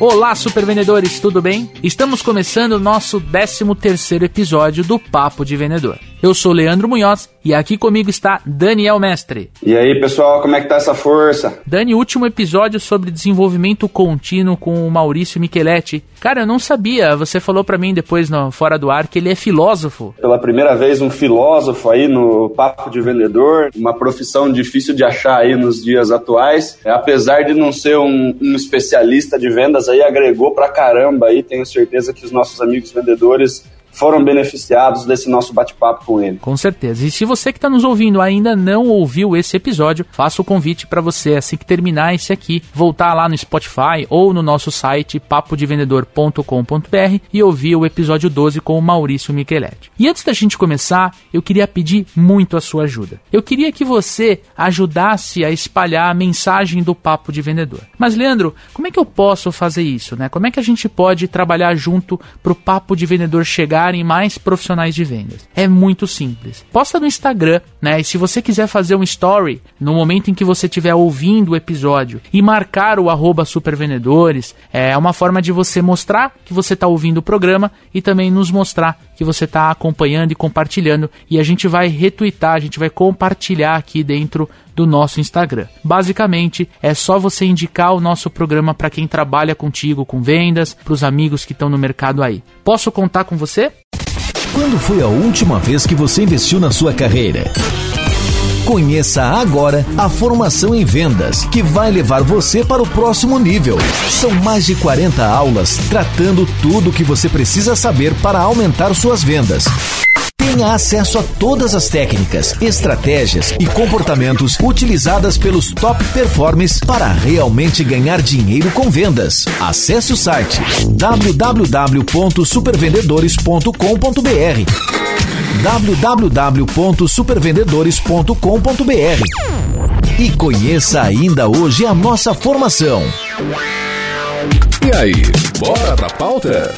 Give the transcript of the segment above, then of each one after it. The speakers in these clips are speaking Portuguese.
Olá, super vendedores, tudo bem? Estamos começando o nosso 13 terceiro episódio do Papo de Vendedor. Eu sou Leandro Munhoz e aqui comigo está Daniel Mestre. E aí, pessoal, como é que tá essa força? Dani, último episódio sobre desenvolvimento contínuo com o Maurício Micheletti. Cara, eu não sabia, você falou para mim depois no fora do ar que ele é filósofo. Pela primeira vez um filósofo aí no papo de vendedor, uma profissão difícil de achar aí nos dias atuais. É, apesar de não ser um, um especialista de vendas aí, agregou pra caramba aí, tenho certeza que os nossos amigos vendedores foram beneficiados desse nosso bate-papo com ele. Com certeza. E se você que está nos ouvindo ainda não ouviu esse episódio, faço o convite para você, assim que terminar esse aqui, voltar lá no Spotify ou no nosso site papodevendedor.com.br e ouvir o episódio 12 com o Maurício Micheletti. E antes da gente começar, eu queria pedir muito a sua ajuda. Eu queria que você ajudasse a espalhar a mensagem do Papo de Vendedor. Mas, Leandro, como é que eu posso fazer isso? Né? Como é que a gente pode trabalhar junto para o Papo de Vendedor chegar mais profissionais de vendas? É muito simples. Posta no Instagram, né? E se você quiser fazer um story no momento em que você estiver ouvindo o episódio e marcar o arroba supervendedores, é uma forma de você mostrar que você está ouvindo o programa e também nos mostrar que você está acompanhando e compartilhando. E a gente vai retweetar, a gente vai compartilhar aqui dentro do nosso Instagram. Basicamente, é só você indicar o nosso programa para quem trabalha contigo com vendas, para os amigos que estão no mercado aí. Posso contar com você? Quando foi a última vez que você investiu na sua carreira? Conheça agora a formação em vendas, que vai levar você para o próximo nível. São mais de 40 aulas tratando tudo o que você precisa saber para aumentar suas vendas. Tenha acesso a todas as técnicas, estratégias e comportamentos utilizadas pelos top performers para realmente ganhar dinheiro com vendas. Acesse o site www.supervendedores.com.br www.supervendedores.com.br e conheça ainda hoje a nossa formação. E aí, bora pra pauta?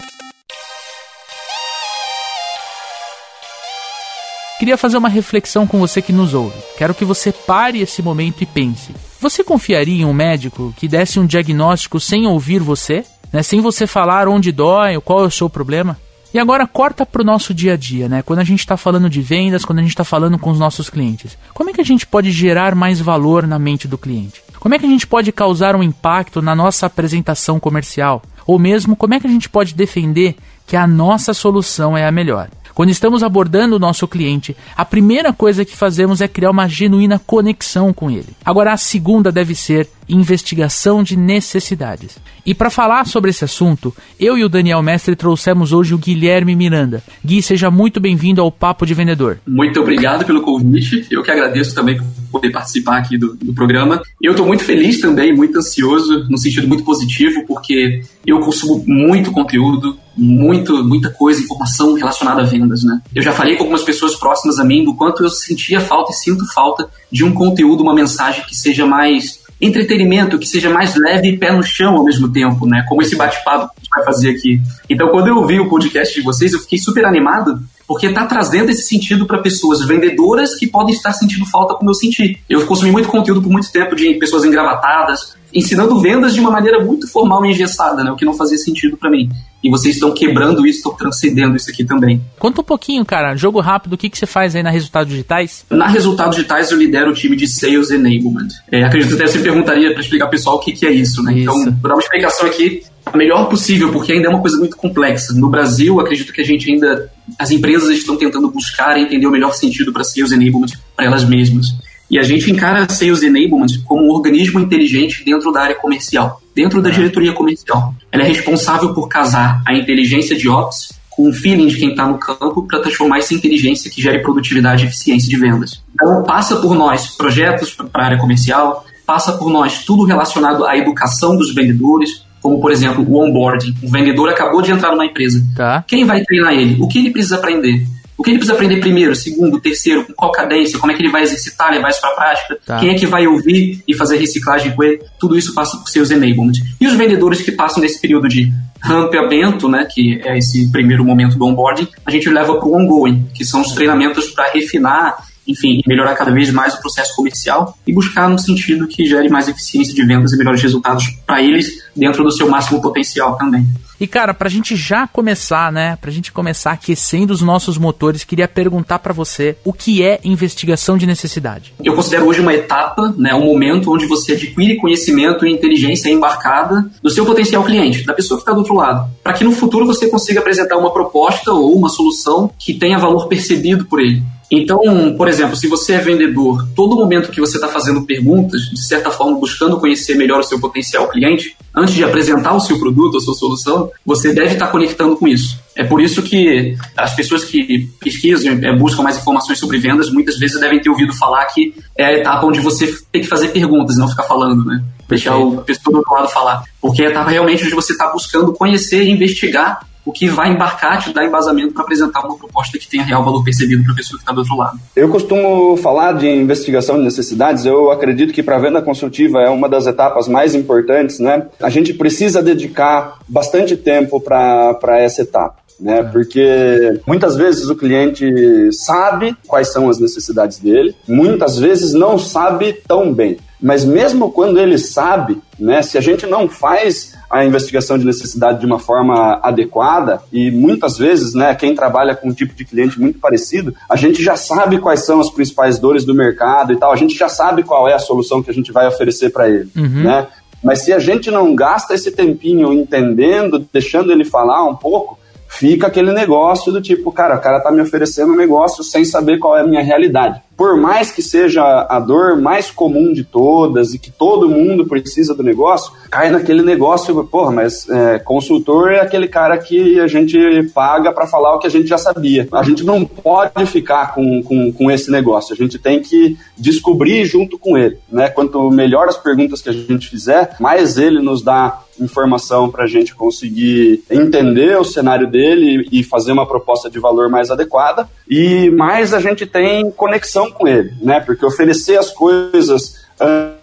Queria fazer uma reflexão com você que nos ouve. Quero que você pare esse momento e pense. Você confiaria em um médico que desse um diagnóstico sem ouvir você? Né? Sem você falar onde dói, qual é o seu problema? E agora corta para o nosso dia a dia, né? Quando a gente está falando de vendas, quando a gente está falando com os nossos clientes. Como é que a gente pode gerar mais valor na mente do cliente? Como é que a gente pode causar um impacto na nossa apresentação comercial? Ou mesmo como é que a gente pode defender que a nossa solução é a melhor? Quando estamos abordando o nosso cliente, a primeira coisa que fazemos é criar uma genuína conexão com ele. Agora, a segunda deve ser investigação de necessidades. E para falar sobre esse assunto, eu e o Daniel Mestre trouxemos hoje o Guilherme Miranda. Gui, seja muito bem-vindo ao Papo de Vendedor. Muito obrigado pelo convite. Eu que agradeço também por poder participar aqui do, do programa. Eu estou muito feliz também, muito ansioso, no sentido muito positivo, porque eu consumo muito conteúdo, muito, muita coisa, informação relacionada a vendas, né? Eu já falei com algumas pessoas próximas a mim do quanto eu sentia falta e sinto falta de um conteúdo, uma mensagem que seja mais entretenimento, que seja mais leve e pé no chão ao mesmo tempo, né? Como esse bate-papo vai fazer aqui. Então, quando eu ouvi o podcast de vocês, eu fiquei super animado, porque está trazendo esse sentido para pessoas vendedoras que podem estar sentindo falta como eu senti. Eu consumi muito conteúdo por muito tempo de pessoas engravatadas, ensinando vendas de uma maneira muito formal e engessada, né? O que não fazia sentido para mim. E vocês estão quebrando isso, estão transcendendo isso aqui também. Conta um pouquinho, cara, jogo rápido, o que, que você faz aí na Resultados Digitais? Na Resultados Digitais eu lidero o time de Sales Enablement. É, acredito que até você perguntaria para explicar pessoal o que, que é isso, né? Então, isso. Então, vou dar uma explicação aqui melhor possível, porque ainda é uma coisa muito complexa. No Brasil, acredito que a gente ainda. As empresas estão tentando buscar entender o melhor sentido para Sales Enablement para elas mesmas. E a gente encara Sales Enablement como um organismo inteligente dentro da área comercial, dentro da é. diretoria comercial. Ela é responsável por casar a inteligência de Ops com o feeling de quem está no campo para transformar essa inteligência que gere produtividade e eficiência de vendas. Então, passa por nós projetos para a área comercial, passa por nós tudo relacionado à educação dos vendedores, como por exemplo o onboarding. O vendedor acabou de entrar numa empresa. Tá. Quem vai treinar ele? O que ele precisa aprender? O que ele precisa aprender primeiro, segundo, terceiro, com qual cadência, como é que ele vai exercitar, levar isso para a prática, tá. quem é que vai ouvir e fazer reciclagem com ele, tudo isso passa por seus enablement. E os vendedores que passam nesse período de rampeamento, né, que é esse primeiro momento do onboarding, a gente leva para o ongoing, que são os treinamentos para refinar enfim, melhorar cada vez mais o processo comercial e buscar no sentido que gere mais eficiência de vendas e melhores resultados para eles dentro do seu máximo potencial também. E cara, pra gente já começar, né, pra gente começar aquecendo os nossos motores, queria perguntar para você o que é investigação de necessidade. Eu considero hoje uma etapa, né, um momento onde você adquire conhecimento e inteligência embarcada do seu potencial cliente, da pessoa que está do outro lado, para que no futuro você consiga apresentar uma proposta ou uma solução que tenha valor percebido por ele. Então, por exemplo, se você é vendedor, todo momento que você está fazendo perguntas, de certa forma buscando conhecer melhor o seu potencial cliente, antes de apresentar o seu produto, a sua solução, você deve estar tá conectando com isso. É por isso que as pessoas que pesquisam, é, buscam mais informações sobre vendas, muitas vezes devem ter ouvido falar que é a etapa onde você tem que fazer perguntas e não ficar falando, né? Deixar o pessoa do outro lado falar. Porque é a etapa realmente onde você está buscando conhecer e investigar o que vai embarcar, te dar embasamento para apresentar uma proposta que tenha real valor percebido para a pessoa que está do outro lado. Eu costumo falar de investigação de necessidades, eu acredito que para a venda consultiva é uma das etapas mais importantes, né? A gente precisa dedicar bastante tempo para essa etapa. Né? É. Porque muitas vezes o cliente sabe quais são as necessidades dele, muitas vezes não sabe tão bem. Mas mesmo quando ele sabe, né, se a gente não faz a investigação de necessidade de uma forma adequada e muitas vezes, né, quem trabalha com um tipo de cliente muito parecido, a gente já sabe quais são as principais dores do mercado e tal, a gente já sabe qual é a solução que a gente vai oferecer para ele, uhum. né? Mas se a gente não gasta esse tempinho entendendo, deixando ele falar um pouco, fica aquele negócio do tipo, cara, o cara tá me oferecendo um negócio sem saber qual é a minha realidade por mais que seja a dor mais comum de todas e que todo mundo precisa do negócio, cai naquele negócio, porra, mas é, consultor é aquele cara que a gente paga para falar o que a gente já sabia. A gente não pode ficar com, com, com esse negócio, a gente tem que descobrir junto com ele. Né? Quanto melhor as perguntas que a gente fizer, mais ele nos dá informação para a gente conseguir entender o cenário dele e fazer uma proposta de valor mais adequada, e mais a gente tem conexão com ele, né? Porque oferecer as coisas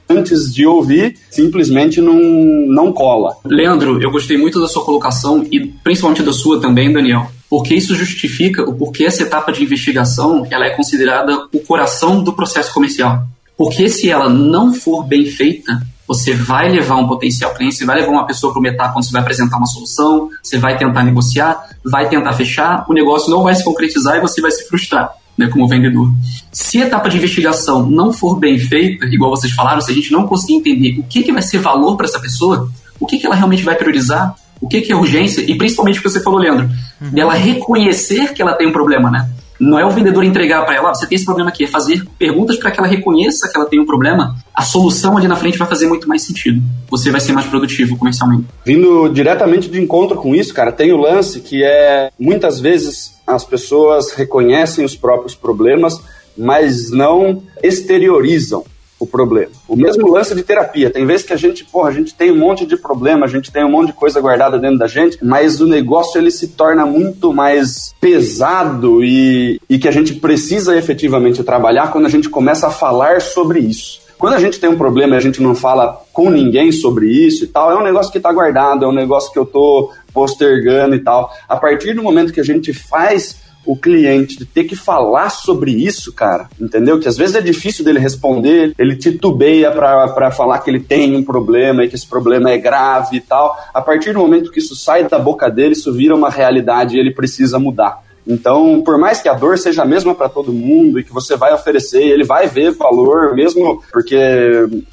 antes de ouvir, simplesmente não, não cola. Leandro, eu gostei muito da sua colocação e principalmente da sua também, Daniel, porque isso justifica o porquê essa etapa de investigação ela é considerada o coração do processo comercial. Porque se ela não for bem feita, você vai levar um potencial cliente, você vai levar uma pessoa para uma etapa onde você vai apresentar uma solução, você vai tentar negociar, vai tentar fechar, o negócio não vai se concretizar e você vai se frustrar né, como vendedor. Se a etapa de investigação não for bem feita, igual vocês falaram, se a gente não conseguir entender o que, que vai ser valor para essa pessoa, o que, que ela realmente vai priorizar, o que, que é urgência, e principalmente o que você falou, Leandro, uhum. dela reconhecer que ela tem um problema, né? Não é o vendedor entregar para ela, ah, você tem esse problema aqui, é fazer perguntas para que ela reconheça que ela tem um problema. A solução ali na frente vai fazer muito mais sentido. Você vai ser mais produtivo comercialmente. Vindo diretamente de encontro com isso, cara, tem o lance que é muitas vezes as pessoas reconhecem os próprios problemas, mas não exteriorizam o problema. O mesmo lance de terapia. Tem vezes que a gente, porra, a gente tem um monte de problema, a gente tem um monte de coisa guardada dentro da gente, mas o negócio ele se torna muito mais pesado e, e que a gente precisa efetivamente trabalhar quando a gente começa a falar sobre isso. Quando a gente tem um problema e a gente não fala com ninguém sobre isso e tal, é um negócio que está guardado, é um negócio que eu estou postergando e tal. A partir do momento que a gente faz o cliente de ter que falar sobre isso, cara, entendeu? Que às vezes é difícil dele responder, ele titubeia para falar que ele tem um problema e que esse problema é grave e tal. A partir do momento que isso sai da boca dele, isso vira uma realidade e ele precisa mudar. Então, por mais que a dor seja a mesma para todo mundo e que você vai oferecer, ele vai ver valor, mesmo porque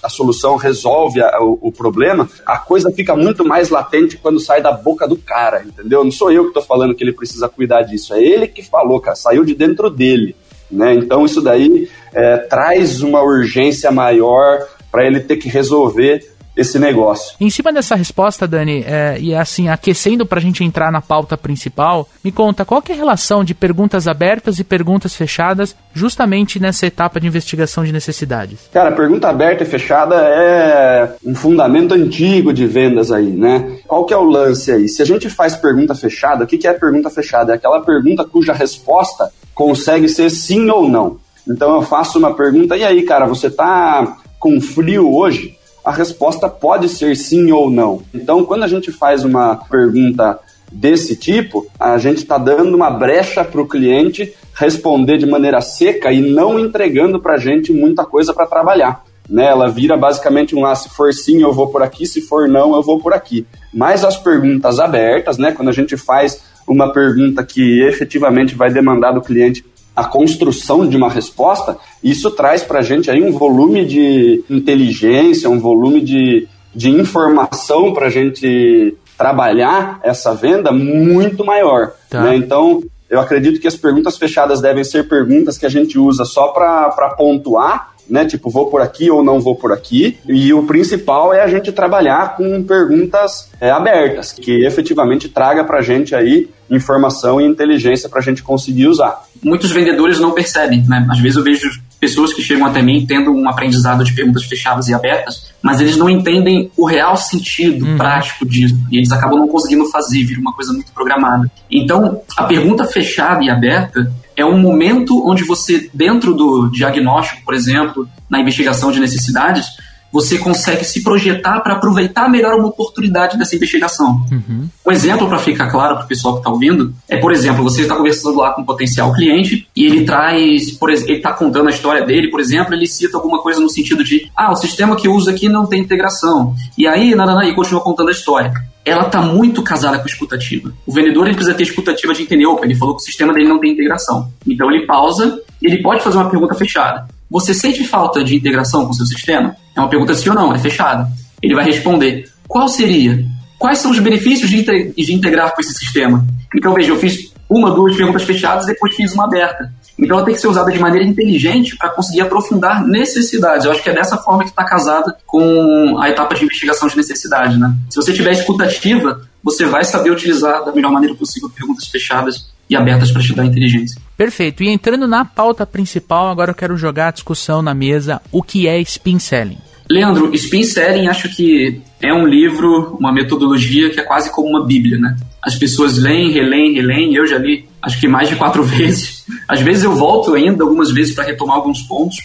a solução resolve a, o, o, problema, a coisa fica muito mais latente quando sai da boca do cara, entendeu? Não sou eu que estou falando que ele precisa cuidar disso, é ele que falou, cara, saiu de dentro dele. Né? Então, isso daí é, traz uma urgência maior para ele ter que resolver esse negócio. Em cima dessa resposta, Dani, é, e assim, aquecendo para a gente entrar na pauta principal, me conta qual é a relação de perguntas abertas e perguntas fechadas justamente nessa etapa de investigação de necessidades? Cara, pergunta aberta e fechada é um fundamento antigo de vendas aí, né? Qual que é o lance aí? Se a gente faz pergunta fechada, o que, que é pergunta fechada? É aquela pergunta cuja resposta consegue ser sim ou não. Então eu faço uma pergunta, e aí, cara, você tá com frio hoje? A resposta pode ser sim ou não. Então, quando a gente faz uma pergunta desse tipo, a gente está dando uma brecha para o cliente responder de maneira seca e não entregando para a gente muita coisa para trabalhar. Né? Ela vira basicamente um ah, se for sim eu vou por aqui, se for não eu vou por aqui. Mas as perguntas abertas, né? quando a gente faz uma pergunta que efetivamente vai demandar do cliente a construção de uma resposta, isso traz para a gente aí um volume de inteligência, um volume de, de informação para a gente trabalhar essa venda muito maior. Tá. Né? Então, eu acredito que as perguntas fechadas devem ser perguntas que a gente usa só para pontuar né? Tipo, vou por aqui ou não vou por aqui. E o principal é a gente trabalhar com perguntas é, abertas, que efetivamente traga para a gente aí informação e inteligência para a gente conseguir usar. Muitos vendedores não percebem, né? Às vezes eu vejo pessoas que chegam até mim tendo um aprendizado de perguntas fechadas e abertas, mas eles não entendem o real sentido uhum. prático disso e eles acabam não conseguindo fazer, vira uma coisa muito programada. Então, a pergunta fechada e aberta é um momento onde você, dentro do diagnóstico, por exemplo, na investigação de necessidades, você consegue se projetar para aproveitar melhor uma oportunidade dessa investigação. Uhum. Um exemplo para ficar claro para o pessoal que está ouvindo é, por exemplo, você está conversando lá com um potencial cliente e ele traz, por exemplo, ele está contando a história dele, por exemplo, ele cita alguma coisa no sentido de, ah, o sistema que eu uso aqui não tem integração. E aí, nada, e continua contando a história ela está muito casada com a escutativa. O vendedor ele precisa ter escutativa de entender, opa, ele falou que o sistema dele não tem integração. Então ele pausa e ele pode fazer uma pergunta fechada. Você sente falta de integração com o seu sistema? É uma pergunta sim ou não, é fechada. Ele vai responder: qual seria? Quais são os benefícios de, de integrar com esse sistema? Então, veja, eu fiz uma, duas perguntas fechadas e depois fiz uma aberta. Então, ela tem que ser usada de maneira inteligente para conseguir aprofundar necessidades. Eu acho que é dessa forma que está casada com a etapa de investigação de necessidade. Né? Se você tiver escutativa, você vai saber utilizar da melhor maneira possível perguntas fechadas e abertas para te dar inteligência. Perfeito. E entrando na pauta principal, agora eu quero jogar a discussão na mesa: o que é spin selling? Leandro, Spin Selling acho que é um livro, uma metodologia que é quase como uma bíblia, né? As pessoas leem, releem, releem, eu já li acho que mais de quatro vezes. Às vezes eu volto ainda algumas vezes para retomar alguns pontos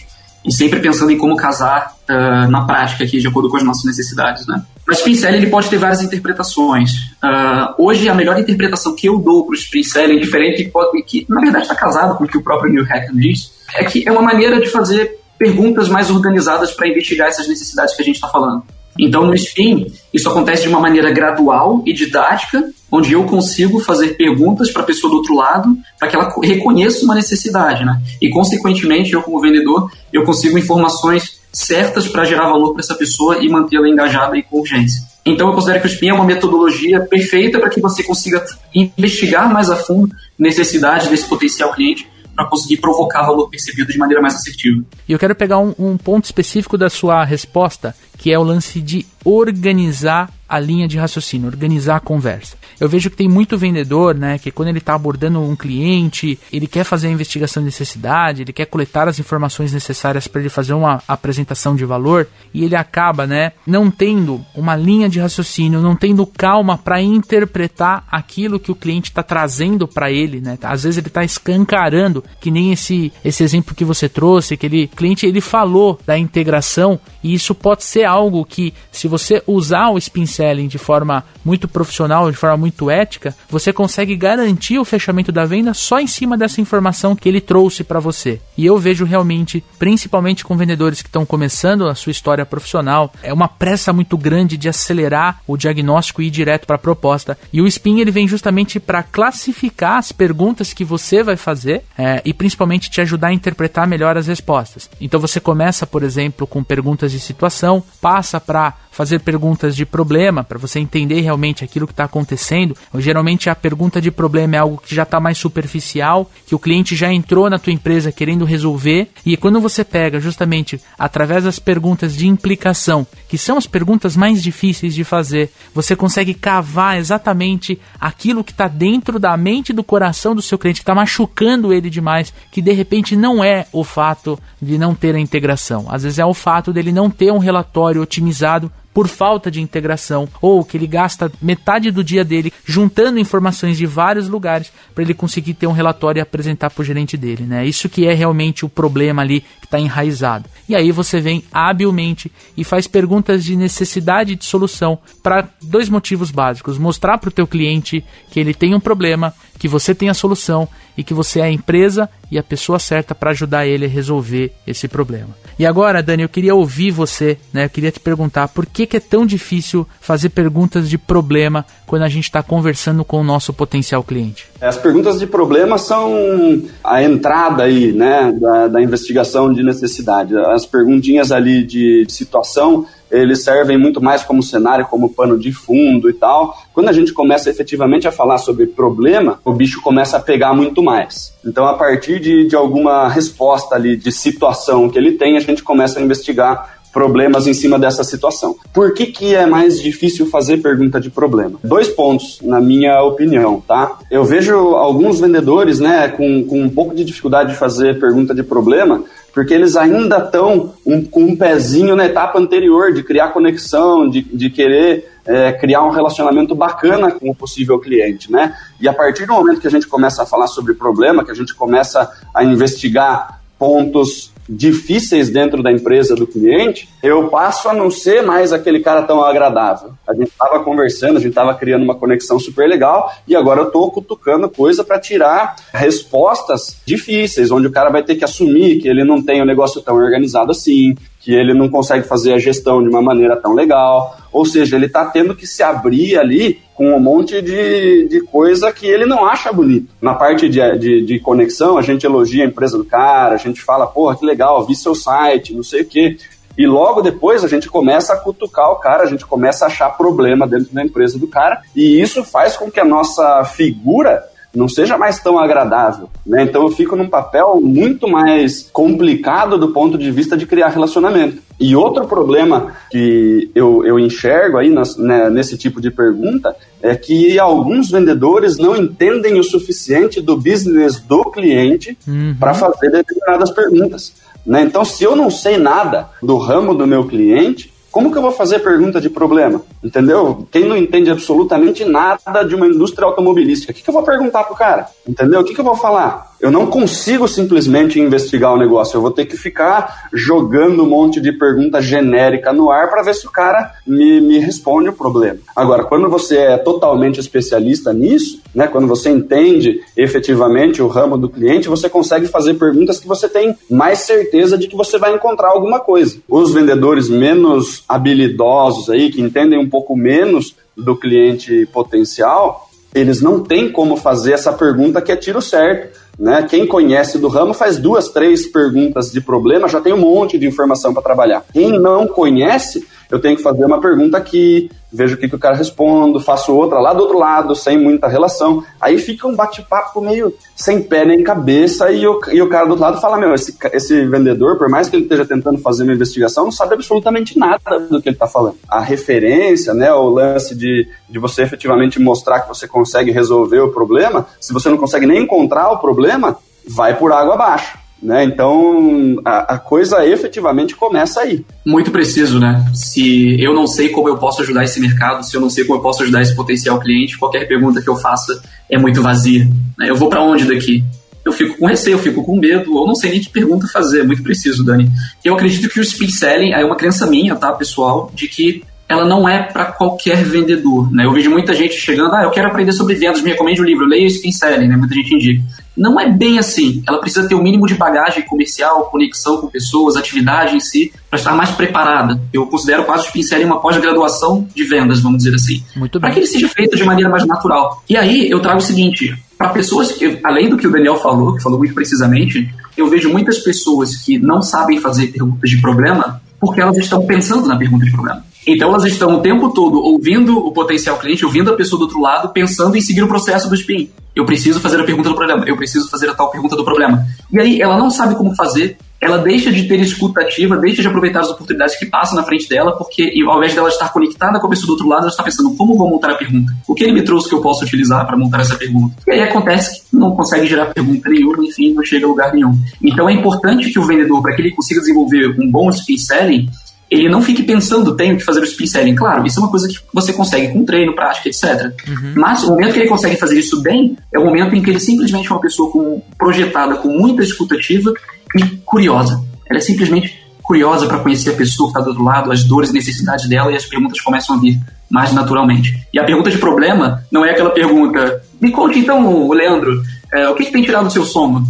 e sempre pensando em como casar uh, na prática aqui, de acordo com as nossas necessidades, né? Spin Selling ele pode ter várias interpretações. Uh, hoje, a melhor interpretação que eu dou para o Spin Selling, diferente que, que na verdade está casado com o que o próprio Neil Hackman diz, é que é uma maneira de fazer perguntas mais organizadas para investigar essas necessidades que a gente está falando. Então, no SPIN, isso acontece de uma maneira gradual e didática, onde eu consigo fazer perguntas para a pessoa do outro lado, para que ela reconheça uma necessidade, né? E, consequentemente, eu, como vendedor, eu consigo informações certas para gerar valor para essa pessoa e mantê-la engajada e com urgência. Então, eu considero que o SPIN é uma metodologia perfeita para que você consiga investigar mais a fundo necessidades desse potencial cliente para conseguir provocar valor percebido de maneira mais assertiva. E eu quero pegar um, um ponto específico da sua resposta, que é o lance de organizar a linha de raciocínio, organizar a conversa. Eu vejo que tem muito vendedor, né, que quando ele está abordando um cliente, ele quer fazer a investigação de necessidade, ele quer coletar as informações necessárias para ele fazer uma apresentação de valor e ele acaba, né, não tendo uma linha de raciocínio, não tendo calma para interpretar aquilo que o cliente está trazendo para ele, né? Às vezes ele está escancarando, que nem esse esse exemplo que você trouxe, que ele cliente ele falou da integração e isso pode ser algo que se você usar o spin selling de forma muito profissional, de forma muito ética, você consegue garantir o fechamento da venda só em cima dessa informação que ele trouxe para você. E eu vejo realmente, principalmente com vendedores que estão começando a sua história profissional, é uma pressa muito grande de acelerar o diagnóstico e ir direto para a proposta. E o spin ele vem justamente para classificar as perguntas que você vai fazer é, e principalmente te ajudar a interpretar melhor as respostas. Então você começa, por exemplo, com perguntas de situação, passa para fazer perguntas de problema para você entender realmente aquilo que está acontecendo. Geralmente a pergunta de problema é algo que já está mais superficial, que o cliente já entrou na tua empresa querendo resolver e quando você pega justamente através das perguntas de implicação, que são as perguntas mais difíceis de fazer, você consegue cavar exatamente aquilo que está dentro da mente do coração do seu cliente, que está machucando ele demais, que de repente não é o fato de não ter a integração. Às vezes é o fato dele não ter um relatório otimizado por falta de integração, ou que ele gasta metade do dia dele juntando informações de vários lugares para ele conseguir ter um relatório e apresentar para o gerente dele, né? Isso que é realmente o problema ali que está enraizado. E aí você vem habilmente e faz perguntas de necessidade de solução para dois motivos básicos: mostrar para o teu cliente que ele tem um problema, que você tem a solução e que você é a empresa e a pessoa certa para ajudar ele a resolver esse problema. E agora, Dani, eu queria ouvir você, né? Eu queria te perguntar por que, que é tão difícil fazer perguntas de problema quando a gente está conversando com o nosso potencial cliente? As perguntas de problema são a entrada aí, né, da, da investigação de necessidade. As perguntinhas ali de situação eles servem muito mais como cenário, como pano de fundo e tal. Quando a gente começa efetivamente a falar sobre problema, o bicho começa a pegar muito mais. Então, a partir de, de alguma resposta ali de situação que ele tem, a gente começa a investigar problemas em cima dessa situação. Por que, que é mais difícil fazer pergunta de problema? Dois pontos, na minha opinião, tá? Eu vejo alguns vendedores, né, com, com um pouco de dificuldade de fazer pergunta de problema, porque eles ainda estão um, com um pezinho na etapa anterior de criar conexão, de, de querer é, criar um relacionamento bacana com o possível cliente, né? E a partir do momento que a gente começa a falar sobre problema, que a gente começa a investigar pontos difíceis dentro da empresa do cliente, eu passo a não ser mais aquele cara tão agradável. A gente estava conversando, a gente estava criando uma conexão super legal e agora eu estou cutucando coisa para tirar respostas difíceis, onde o cara vai ter que assumir que ele não tem o negócio tão organizado assim, que ele não consegue fazer a gestão de uma maneira tão legal. Ou seja, ele está tendo que se abrir ali com um monte de, de coisa que ele não acha bonito. Na parte de, de, de, conexão, a gente elogia a empresa do cara, a gente fala, porra, que legal, vi seu site, não sei o quê. E logo depois a gente começa a cutucar o cara, a gente começa a achar problema dentro da empresa do cara, e isso faz com que a nossa figura não seja mais tão agradável. Né? Então eu fico num papel muito mais complicado do ponto de vista de criar relacionamento. E outro problema que eu, eu enxergo aí nas, né, nesse tipo de pergunta é que alguns vendedores não entendem o suficiente do business do cliente uhum. para fazer determinadas perguntas. Né? Então, se eu não sei nada do ramo do meu cliente, como que eu vou fazer pergunta de problema? Entendeu? Quem não entende absolutamente nada de uma indústria automobilística, o que, que eu vou perguntar pro cara? Entendeu? O que, que eu vou falar? Eu não consigo simplesmente investigar o negócio, eu vou ter que ficar jogando um monte de pergunta genérica no ar para ver se o cara me, me responde o problema. Agora, quando você é totalmente especialista nisso, né, quando você entende efetivamente o ramo do cliente, você consegue fazer perguntas que você tem mais certeza de que você vai encontrar alguma coisa. Os vendedores menos habilidosos aí, que entendem um pouco menos do cliente potencial, eles não têm como fazer essa pergunta que é tiro certo. Né? Quem conhece do ramo faz duas, três perguntas de problema, já tem um monte de informação para trabalhar. Quem não conhece, eu tenho que fazer uma pergunta aqui, vejo o que, que o cara responde, faço outra lá do outro lado, sem muita relação. Aí fica um bate-papo meio sem pé nem cabeça e o, e o cara do outro lado fala, meu, esse, esse vendedor, por mais que ele esteja tentando fazer uma investigação, não sabe absolutamente nada do que ele está falando. A referência, né, o lance de, de você efetivamente mostrar que você consegue resolver o problema, se você não consegue nem encontrar o problema, vai por água abaixo. Né? Então a, a, coisa efetivamente começa aí. Muito preciso, né? Se eu não sei como eu posso ajudar esse mercado, se eu não sei como eu posso ajudar esse potencial cliente, qualquer pergunta que eu faça é muito vazia. Né? Eu vou para onde daqui? Eu fico com receio, eu fico com medo, ou não sei nem que pergunta fazer. É muito preciso, Dani. Eu acredito que o speed selling é uma crença minha, tá, pessoal, de que ela não é para qualquer vendedor. Né? Eu vejo muita gente chegando, ah, eu quero aprender sobre vendas, me recomende o um livro, eu leio Spin Selling, né? muita gente indica. Não é bem assim. Ela precisa ter o um mínimo de bagagem comercial, conexão com pessoas, atividade em si, para estar mais preparada. Eu considero quase o Spin Selling uma pós-graduação de vendas, vamos dizer assim. Para que ele seja feito de maneira mais natural. E aí eu trago o seguinte, para pessoas que, além do que o Daniel falou, que falou muito precisamente, eu vejo muitas pessoas que não sabem fazer perguntas de problema porque elas estão pensando na pergunta de problema. Então elas estão o tempo todo ouvindo o potencial cliente, ouvindo a pessoa do outro lado, pensando em seguir o processo do spin. Eu preciso fazer a pergunta do problema, eu preciso fazer a tal pergunta do problema. E aí ela não sabe como fazer, ela deixa de ter escuta ativa, deixa de aproveitar as oportunidades que passam na frente dela, porque ao invés dela estar conectada com a pessoa do outro lado, ela está pensando como vou montar a pergunta? O que ele me trouxe que eu posso utilizar para montar essa pergunta? E aí acontece que não consegue gerar pergunta nenhuma, enfim, não chega a lugar nenhum. Então é importante que o vendedor, para que ele consiga desenvolver um bom spin selling, ele não fique pensando, tenho que fazer o spin selling. Claro, isso é uma coisa que você consegue com treino, prática, etc. Uhum. Mas o momento que ele consegue fazer isso bem é o momento em que ele simplesmente é uma pessoa com, projetada com muita escutativa e curiosa. Ela é simplesmente curiosa para conhecer a pessoa que está do outro lado, as dores e necessidades dela, e as perguntas começam a vir mais naturalmente. E a pergunta de problema não é aquela pergunta: me conte então, Leandro, é, o que, que tem tirado o seu sono?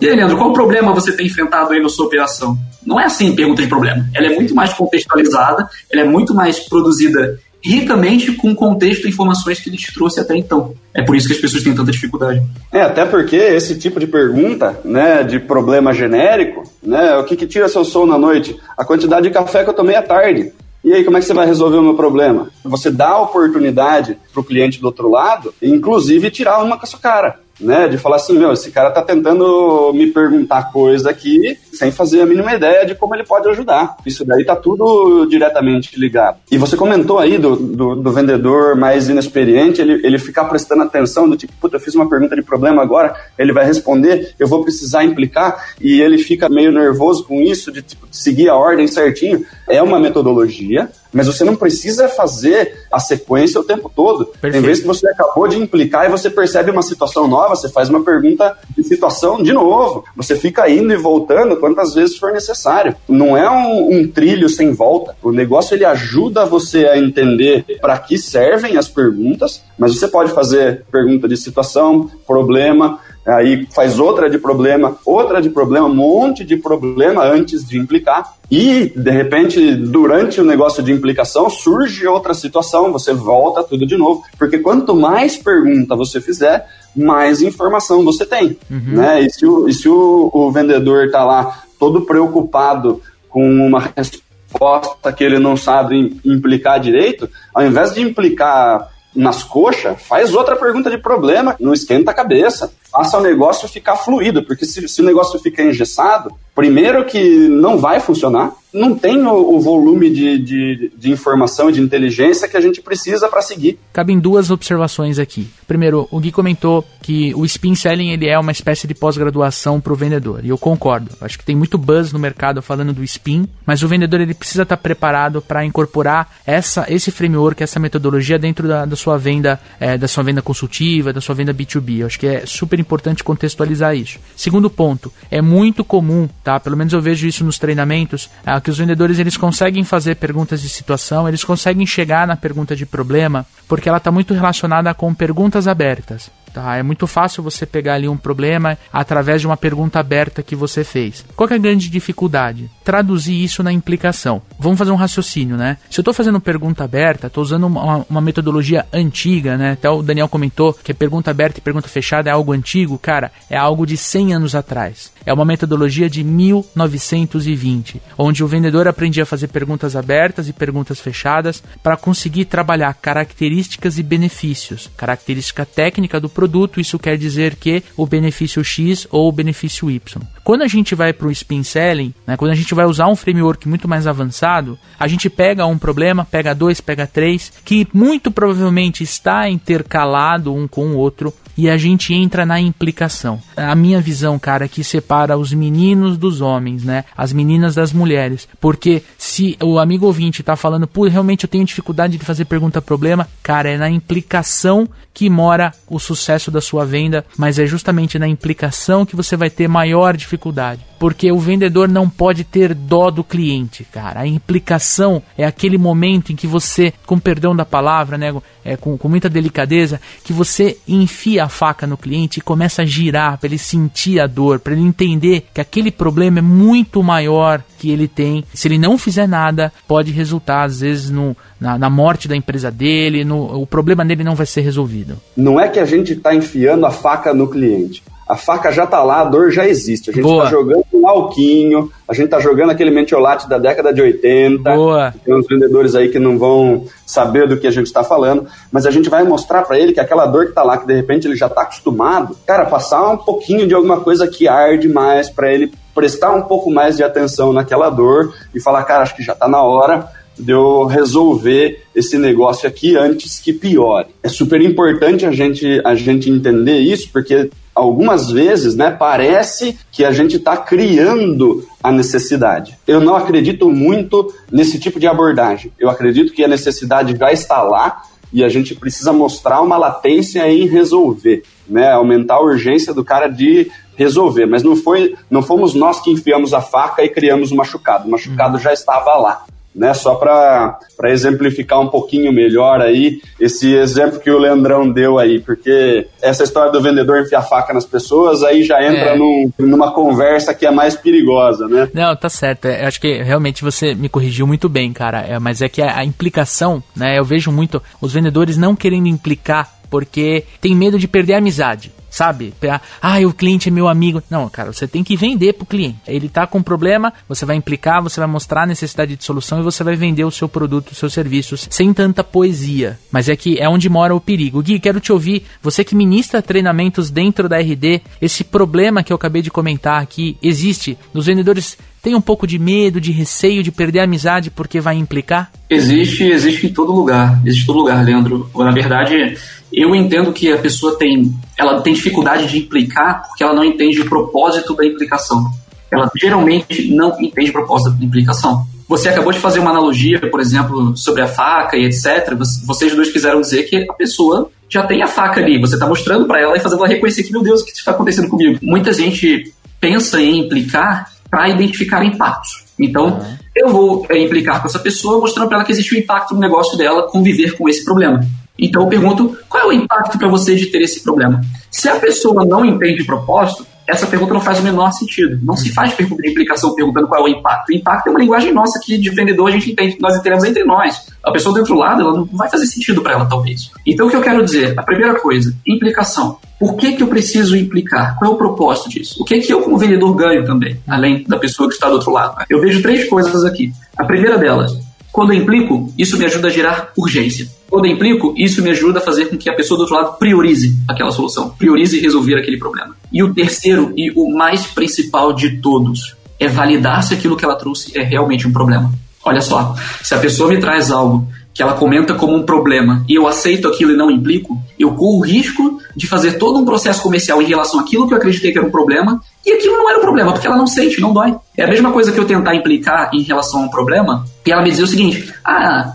E aí, Leandro, qual problema você tem enfrentado aí na sua operação? Não é assim pergunta de problema. Ela é muito mais contextualizada, ela é muito mais produzida ricamente com o contexto e informações que ele te trouxe até então. É por isso que as pessoas têm tanta dificuldade. É, até porque esse tipo de pergunta, né, de problema genérico, né, o que, que tira seu sono à noite? A quantidade de café que eu tomei à tarde. E aí, como é que você vai resolver o meu problema? Você dá a oportunidade para o cliente do outro lado, inclusive tirar uma com a sua cara né? De falar assim, meu, esse cara tá tentando me perguntar coisa aqui sem fazer a mínima ideia de como ele pode ajudar. Isso daí tá tudo diretamente ligado. E você comentou aí do, do, do vendedor mais inexperiente, ele, ele ficar prestando atenção do tipo, puta, eu fiz uma pergunta de problema agora, ele vai responder, eu vou precisar implicar, e ele fica meio nervoso com isso, de tipo, seguir a ordem certinho. É uma metodologia, mas você não precisa fazer a sequência o tempo todo. Perfeito. Tem vezes que você acabou de implicar e você percebe uma situação nova, você faz uma pergunta de situação de novo. Você fica indo e voltando quantas vezes for necessário. Não é um, um trilho sem volta. O negócio ele ajuda você a entender para que servem as perguntas, mas você pode fazer pergunta de situação, problema, aí faz outra de problema, outra de problema, um monte de problema antes de implicar. E, de repente, durante o negócio de implicação, surge outra situação, você volta tudo de novo. Porque quanto mais pergunta você fizer, mais informação você tem. Uhum. Né? E se, o, e se o, o vendedor está lá todo preocupado com uma resposta que ele não sabe implicar direito, ao invés de implicar nas coxas, faz outra pergunta de problema, não esquenta a cabeça faça o negócio ficar fluido, porque se, se o negócio fica engessado, primeiro que não vai funcionar, não tem o, o volume de, de, de, informação e de inteligência que a gente precisa para seguir. Cabem duas observações aqui. Primeiro, o Gui comentou que o spin selling ele é uma espécie de pós-graduação para o vendedor, e eu concordo. Acho que tem muito buzz no mercado falando do spin, mas o vendedor ele precisa estar tá preparado para incorporar essa, esse framework, essa metodologia dentro da, da sua venda, é, da sua venda consultiva, da sua venda B2B. Eu acho que é super super importante contextualizar isso. Segundo ponto, é muito comum, tá? Pelo menos eu vejo isso nos treinamentos, é, que os vendedores eles conseguem fazer perguntas de situação, eles conseguem chegar na pergunta de problema, porque ela está muito relacionada com perguntas abertas. Tá? É muito fácil você pegar ali um problema através de uma pergunta aberta que você fez. Qual é a grande dificuldade? Traduzir isso na implicação. Vamos fazer um raciocínio, né? Se eu estou fazendo pergunta aberta, estou usando uma, uma, metodologia antiga, né? Até o Daniel comentou que pergunta aberta e pergunta fechada é algo antigo. Cara, é algo de 100 anos atrás. É uma metodologia de 1920, onde o vendedor aprendia a fazer perguntas abertas e perguntas fechadas para conseguir trabalhar características e benefícios. Característica técnica do produto, isso quer dizer que o benefício X ou o benefício Y. Quando a gente vai para o spin selling, né, quando a gente vai usar um framework muito mais avançado, a gente pega um problema, pega dois, pega três, que muito provavelmente está intercalado um com o outro e a gente entra na implicação. A minha visão, cara, é que separa os meninos dos homens, né? As meninas das mulheres. Porque se o amigo ouvinte tá falando, pô, realmente eu tenho dificuldade de fazer pergunta-problema, cara, é na implicação que mora o sucesso da sua venda, mas é justamente na implicação que você vai ter maior dificuldade. Porque o vendedor não pode ter dó do cliente, cara. A implicação é aquele momento em que você, com perdão da palavra, né, é, com, com muita delicadeza, que você enfia faca no cliente e começa a girar para ele sentir a dor, para ele entender que aquele problema é muito maior que ele tem. Se ele não fizer nada, pode resultar, às vezes, no, na, na morte da empresa dele, no, o problema dele não vai ser resolvido. Não é que a gente está enfiando a faca no cliente. A faca já tá lá, a dor já existe. A gente Boa. tá jogando um alquinho, a gente tá jogando aquele mentiolate da década de 80. Boa. Tem uns vendedores aí que não vão saber do que a gente está falando, mas a gente vai mostrar para ele que aquela dor que tá lá, que de repente ele já tá acostumado, cara, passar um pouquinho de alguma coisa que arde mais para ele prestar um pouco mais de atenção naquela dor e falar, cara, acho que já tá na hora de eu resolver esse negócio aqui antes que piore. É super importante a gente, a gente entender isso, porque algumas vezes, né, parece que a gente está criando a necessidade. Eu não acredito muito nesse tipo de abordagem. Eu acredito que a necessidade já está lá e a gente precisa mostrar uma latência em resolver, né, aumentar a urgência do cara de resolver. Mas não foi, não fomos nós que enfiamos a faca e criamos o machucado. O machucado já estava lá né? Só para exemplificar um pouquinho melhor aí esse exemplo que o Leandrão deu aí, porque essa história do vendedor enfiar faca nas pessoas aí já entra É. num- numa conversa que é mais perigosa, né? Não, tá certo. É, Eu acho que realmente você me corrigiu muito bem, cara. É, mas é que a, a implicação, né? Eu vejo muito os vendedores não querendo implicar porque tem medo de perder a amizade. Sabe? Ah, o cliente é meu amigo. Não, cara, você tem que vender pro cliente. Ele tá com um problema, você vai implicar, você vai mostrar a necessidade de solução e você vai vender o seu produto, os seus serviços, sem tanta poesia. Mas é que é onde mora o perigo. Gui, quero te ouvir. Você que ministra treinamentos dentro da RD, esse problema que eu acabei de comentar aqui existe. Os vendedores têm um pouco de medo, de receio de perder a amizade porque vai implicar? Existe, existe em todo lugar. Existe em todo lugar, Leandro. Na verdade, eu entendo que a pessoa tem, ela tem dificuldade de implicar porque ela não entende o propósito da implicação. Ela geralmente não entende o propósito da implicação. Você acabou de fazer uma analogia, por exemplo, sobre a faca e etc. Você- Vocês dois quiseram dizer que a pessoa já tem a faca ali. Você está mostrando para ela e fazendo ela reconhecer que, meu Deus, o que está acontecendo comigo? Muita gente pensa em implicar para identificar impactos. Então, eu vou é, implicar com essa pessoa mostrando para ela que existe um impacto no negócio dela conviver com esse problema. Então, eu pergunto, qual é o impacto para você de ter esse problema? Se a pessoa não entende o propósito, essa pergunta não faz o menor sentido. Não se faz pergunta de implicação perguntando qual é o impacto. O impacto é uma linguagem nossa que de vendedor a gente entende, nós entendemos entre nós. A pessoa do outro lado, ela não vai fazer sentido para ela, talvez. Então, o que eu quero dizer? A primeira coisa, implicação. Por que, que eu preciso implicar? Qual é o propósito disso? O que, que eu, como vendedor, ganho também, além da pessoa que está do outro lado? Eu vejo três coisas aqui. A primeira delas, quando eu implico, isso me ajuda a gerar urgência. Quando eu implico, isso me ajuda a fazer com que a pessoa do outro lado priorize aquela solução, priorize resolver aquele problema. E o terceiro e o mais principal de todos é validar se aquilo que ela trouxe é realmente um problema. Olha só, se a pessoa me traz algo que ela comenta como um problema e eu aceito aquilo e não implico, eu corro o risco de fazer todo um processo comercial em relação àquilo que eu acreditei que era um problema e aquilo não era um problema, porque ela não sente, não dói. É a mesma coisa que eu tentar implicar em relação a um problema e ela me dizer o seguinte: ah,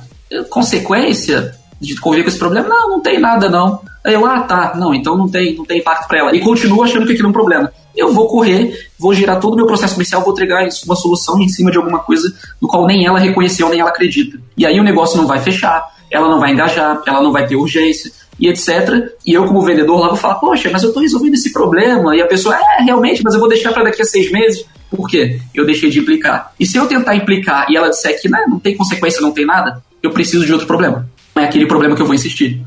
consequência de conviver com esse problema? Não, não tem nada não. Aí eu, ah, tá, não, então não tem, não tem impacto para ela. E continuo achando que aquilo é um problema. Eu vou correr, vou girar todo o meu processo comercial, vou entregar uma solução em cima de alguma coisa do qual nem ela reconheceu, nem ela acredita. E aí o negócio não vai fechar, ela não vai engajar, ela não vai ter urgência e etc. E eu, como vendedor, lá vou falar, poxa, mas eu estou resolvendo esse problema. E a pessoa, é, realmente, mas eu vou deixar para daqui a seis meses. Por quê? Eu deixei de implicar. E se eu tentar implicar e ela disser que né, não tem consequência, não tem nada, eu preciso de outro problema. É aquele problema que eu vou insistir.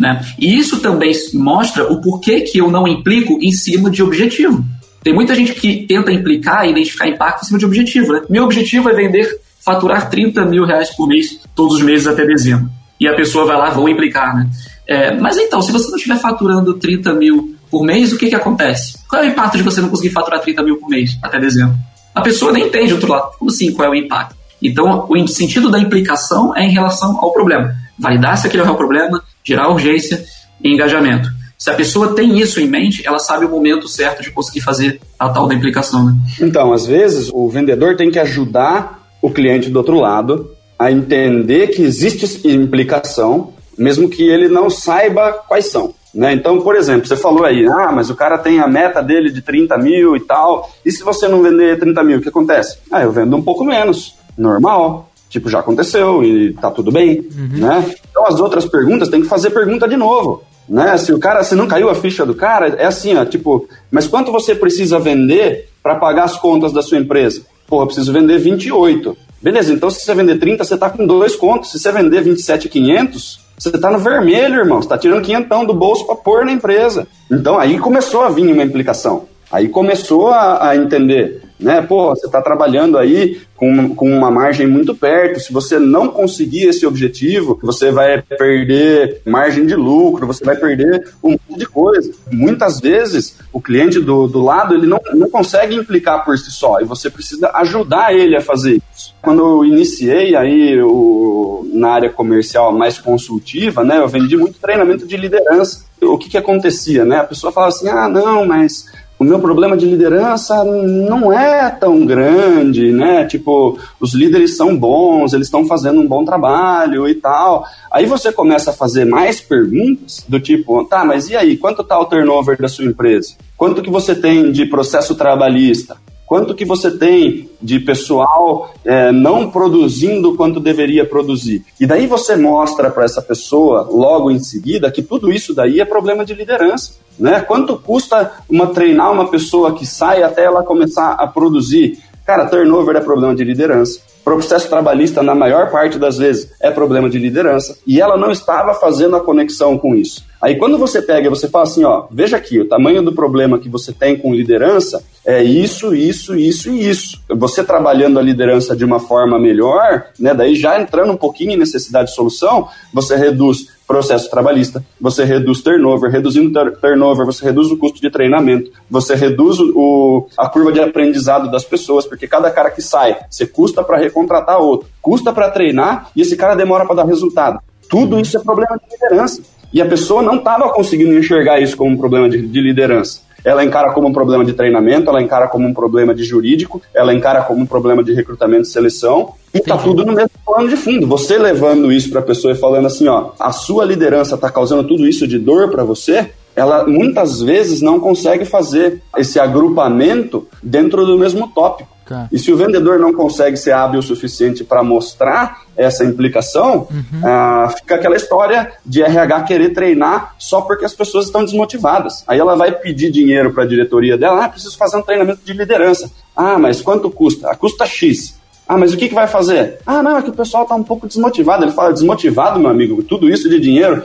Né? E isso também mostra o porquê que eu não implico em cima de objetivo. Tem muita gente que tenta implicar e identificar impacto em cima de objetivo. Né? Meu objetivo é vender, faturar 30 mil reais por mês, todos os meses até dezembro. E a pessoa vai lá, vou implicar. Né? É, mas então, se você não estiver faturando 30 mil por mês, o que, que acontece? Qual é o impacto de você não conseguir faturar 30 mil por mês até dezembro? A pessoa nem entende outro lado. Como assim? Qual é o impacto? Então, o sentido da implicação é em relação ao problema. Validar se aquele é o problema, gerar urgência e engajamento. Se a pessoa tem isso em mente, ela sabe o momento certo de conseguir fazer a tal da implicação. Né? Então, às vezes, o vendedor tem que ajudar o cliente do outro lado a entender que existe implicação, mesmo que ele não saiba quais são. Né? Então, por exemplo, você falou aí, ah, mas o cara tem a meta dele de 30 mil e tal, e se você não vender 30 mil, o que acontece? Ah, eu vendo um pouco menos, normal, tipo, já aconteceu e tá tudo bem, uhum. né? Então, as outras perguntas, tem que fazer pergunta de novo, né? Se o cara, se não caiu a ficha do cara, é assim, ó, tipo, mas quanto você precisa vender para pagar as contas da sua empresa? Pô, eu preciso vender 28. Beleza, então se você vender 30, você tá com dois contos. Se você vender 27,500, Você está no vermelho, irmão. Você está tirando quinhentão do bolso para pôr na empresa. Então aí começou a vir uma implicação. Aí começou a, a entender né? Pô, você está trabalhando aí com, com uma margem muito perto. Se você não conseguir esse objetivo, você vai perder margem de lucro, você vai perder um monte de coisa. Muitas vezes, o cliente do, do lado, ele não, não consegue implicar por si só, e você precisa ajudar ele a fazer isso. Quando eu iniciei aí o, na área comercial mais consultiva, né, eu vendi muito treinamento de liderança. O que que acontecia, né? A pessoa falava assim, ah, não, mas o meu problema de liderança não é tão grande, né? Tipo, os líderes são bons, eles estão fazendo um bom trabalho e tal. Aí você começa a fazer mais perguntas do tipo, tá, mas e aí, quanto tá o turnover da sua empresa? Quanto que você tem de processo trabalhista? Quanto que você tem de pessoal é, não produzindo quanto deveria produzir? E daí você mostra para essa pessoa, logo em seguida, que tudo isso daí é problema de liderança. Né? Quanto custa uma treinar uma pessoa que sai até ela começar a produzir? Cara, turnover é problema de liderança. Processo trabalhista, na maior parte das vezes, é problema de liderança. E ela não estava fazendo a conexão com isso. Aí quando você pega e você fala assim, ó, veja aqui, o tamanho do problema que você tem com liderança é isso, isso, isso e isso. Você trabalhando a liderança de uma forma melhor, né, daí já entrando um pouquinho em necessidade de solução, você reduz processo trabalhista, você reduz turnover, reduzindo turnover, você reduz o custo de treinamento, você reduz o, a curva de aprendizado das pessoas, porque cada cara que sai, você custa para recontratar outro, custa para treinar e esse cara demora para dar resultado. Tudo isso é problema de liderança. E a pessoa não estava conseguindo enxergar isso como um problema de, de liderança ela encara como um problema de treinamento, ela encara como um problema de jurídico, ela encara como um problema de recrutamento e seleção, e tá tudo no mesmo plano de fundo. Você levando isso para a pessoa e falando assim, ó, a sua liderança está causando tudo isso de dor para você, ela muitas vezes não consegue fazer esse agrupamento dentro do mesmo tópico. Tá. E se o vendedor não consegue ser hábil o suficiente para mostrar essa implicação, uhum. ah, fica aquela história de RH querer treinar só porque as pessoas estão desmotivadas. Aí ela vai pedir dinheiro para a diretoria dela, ah, preciso fazer um treinamento de liderança. Ah, mas quanto custa? Ah, custa X. Ah, mas o que, que vai fazer? Ah, não, é que o pessoal está um pouco desmotivado. Ele fala, desmotivado, meu amigo, tudo isso de dinheiro,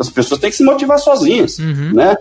as pessoas têm que se motivar sozinhas, uhum. né?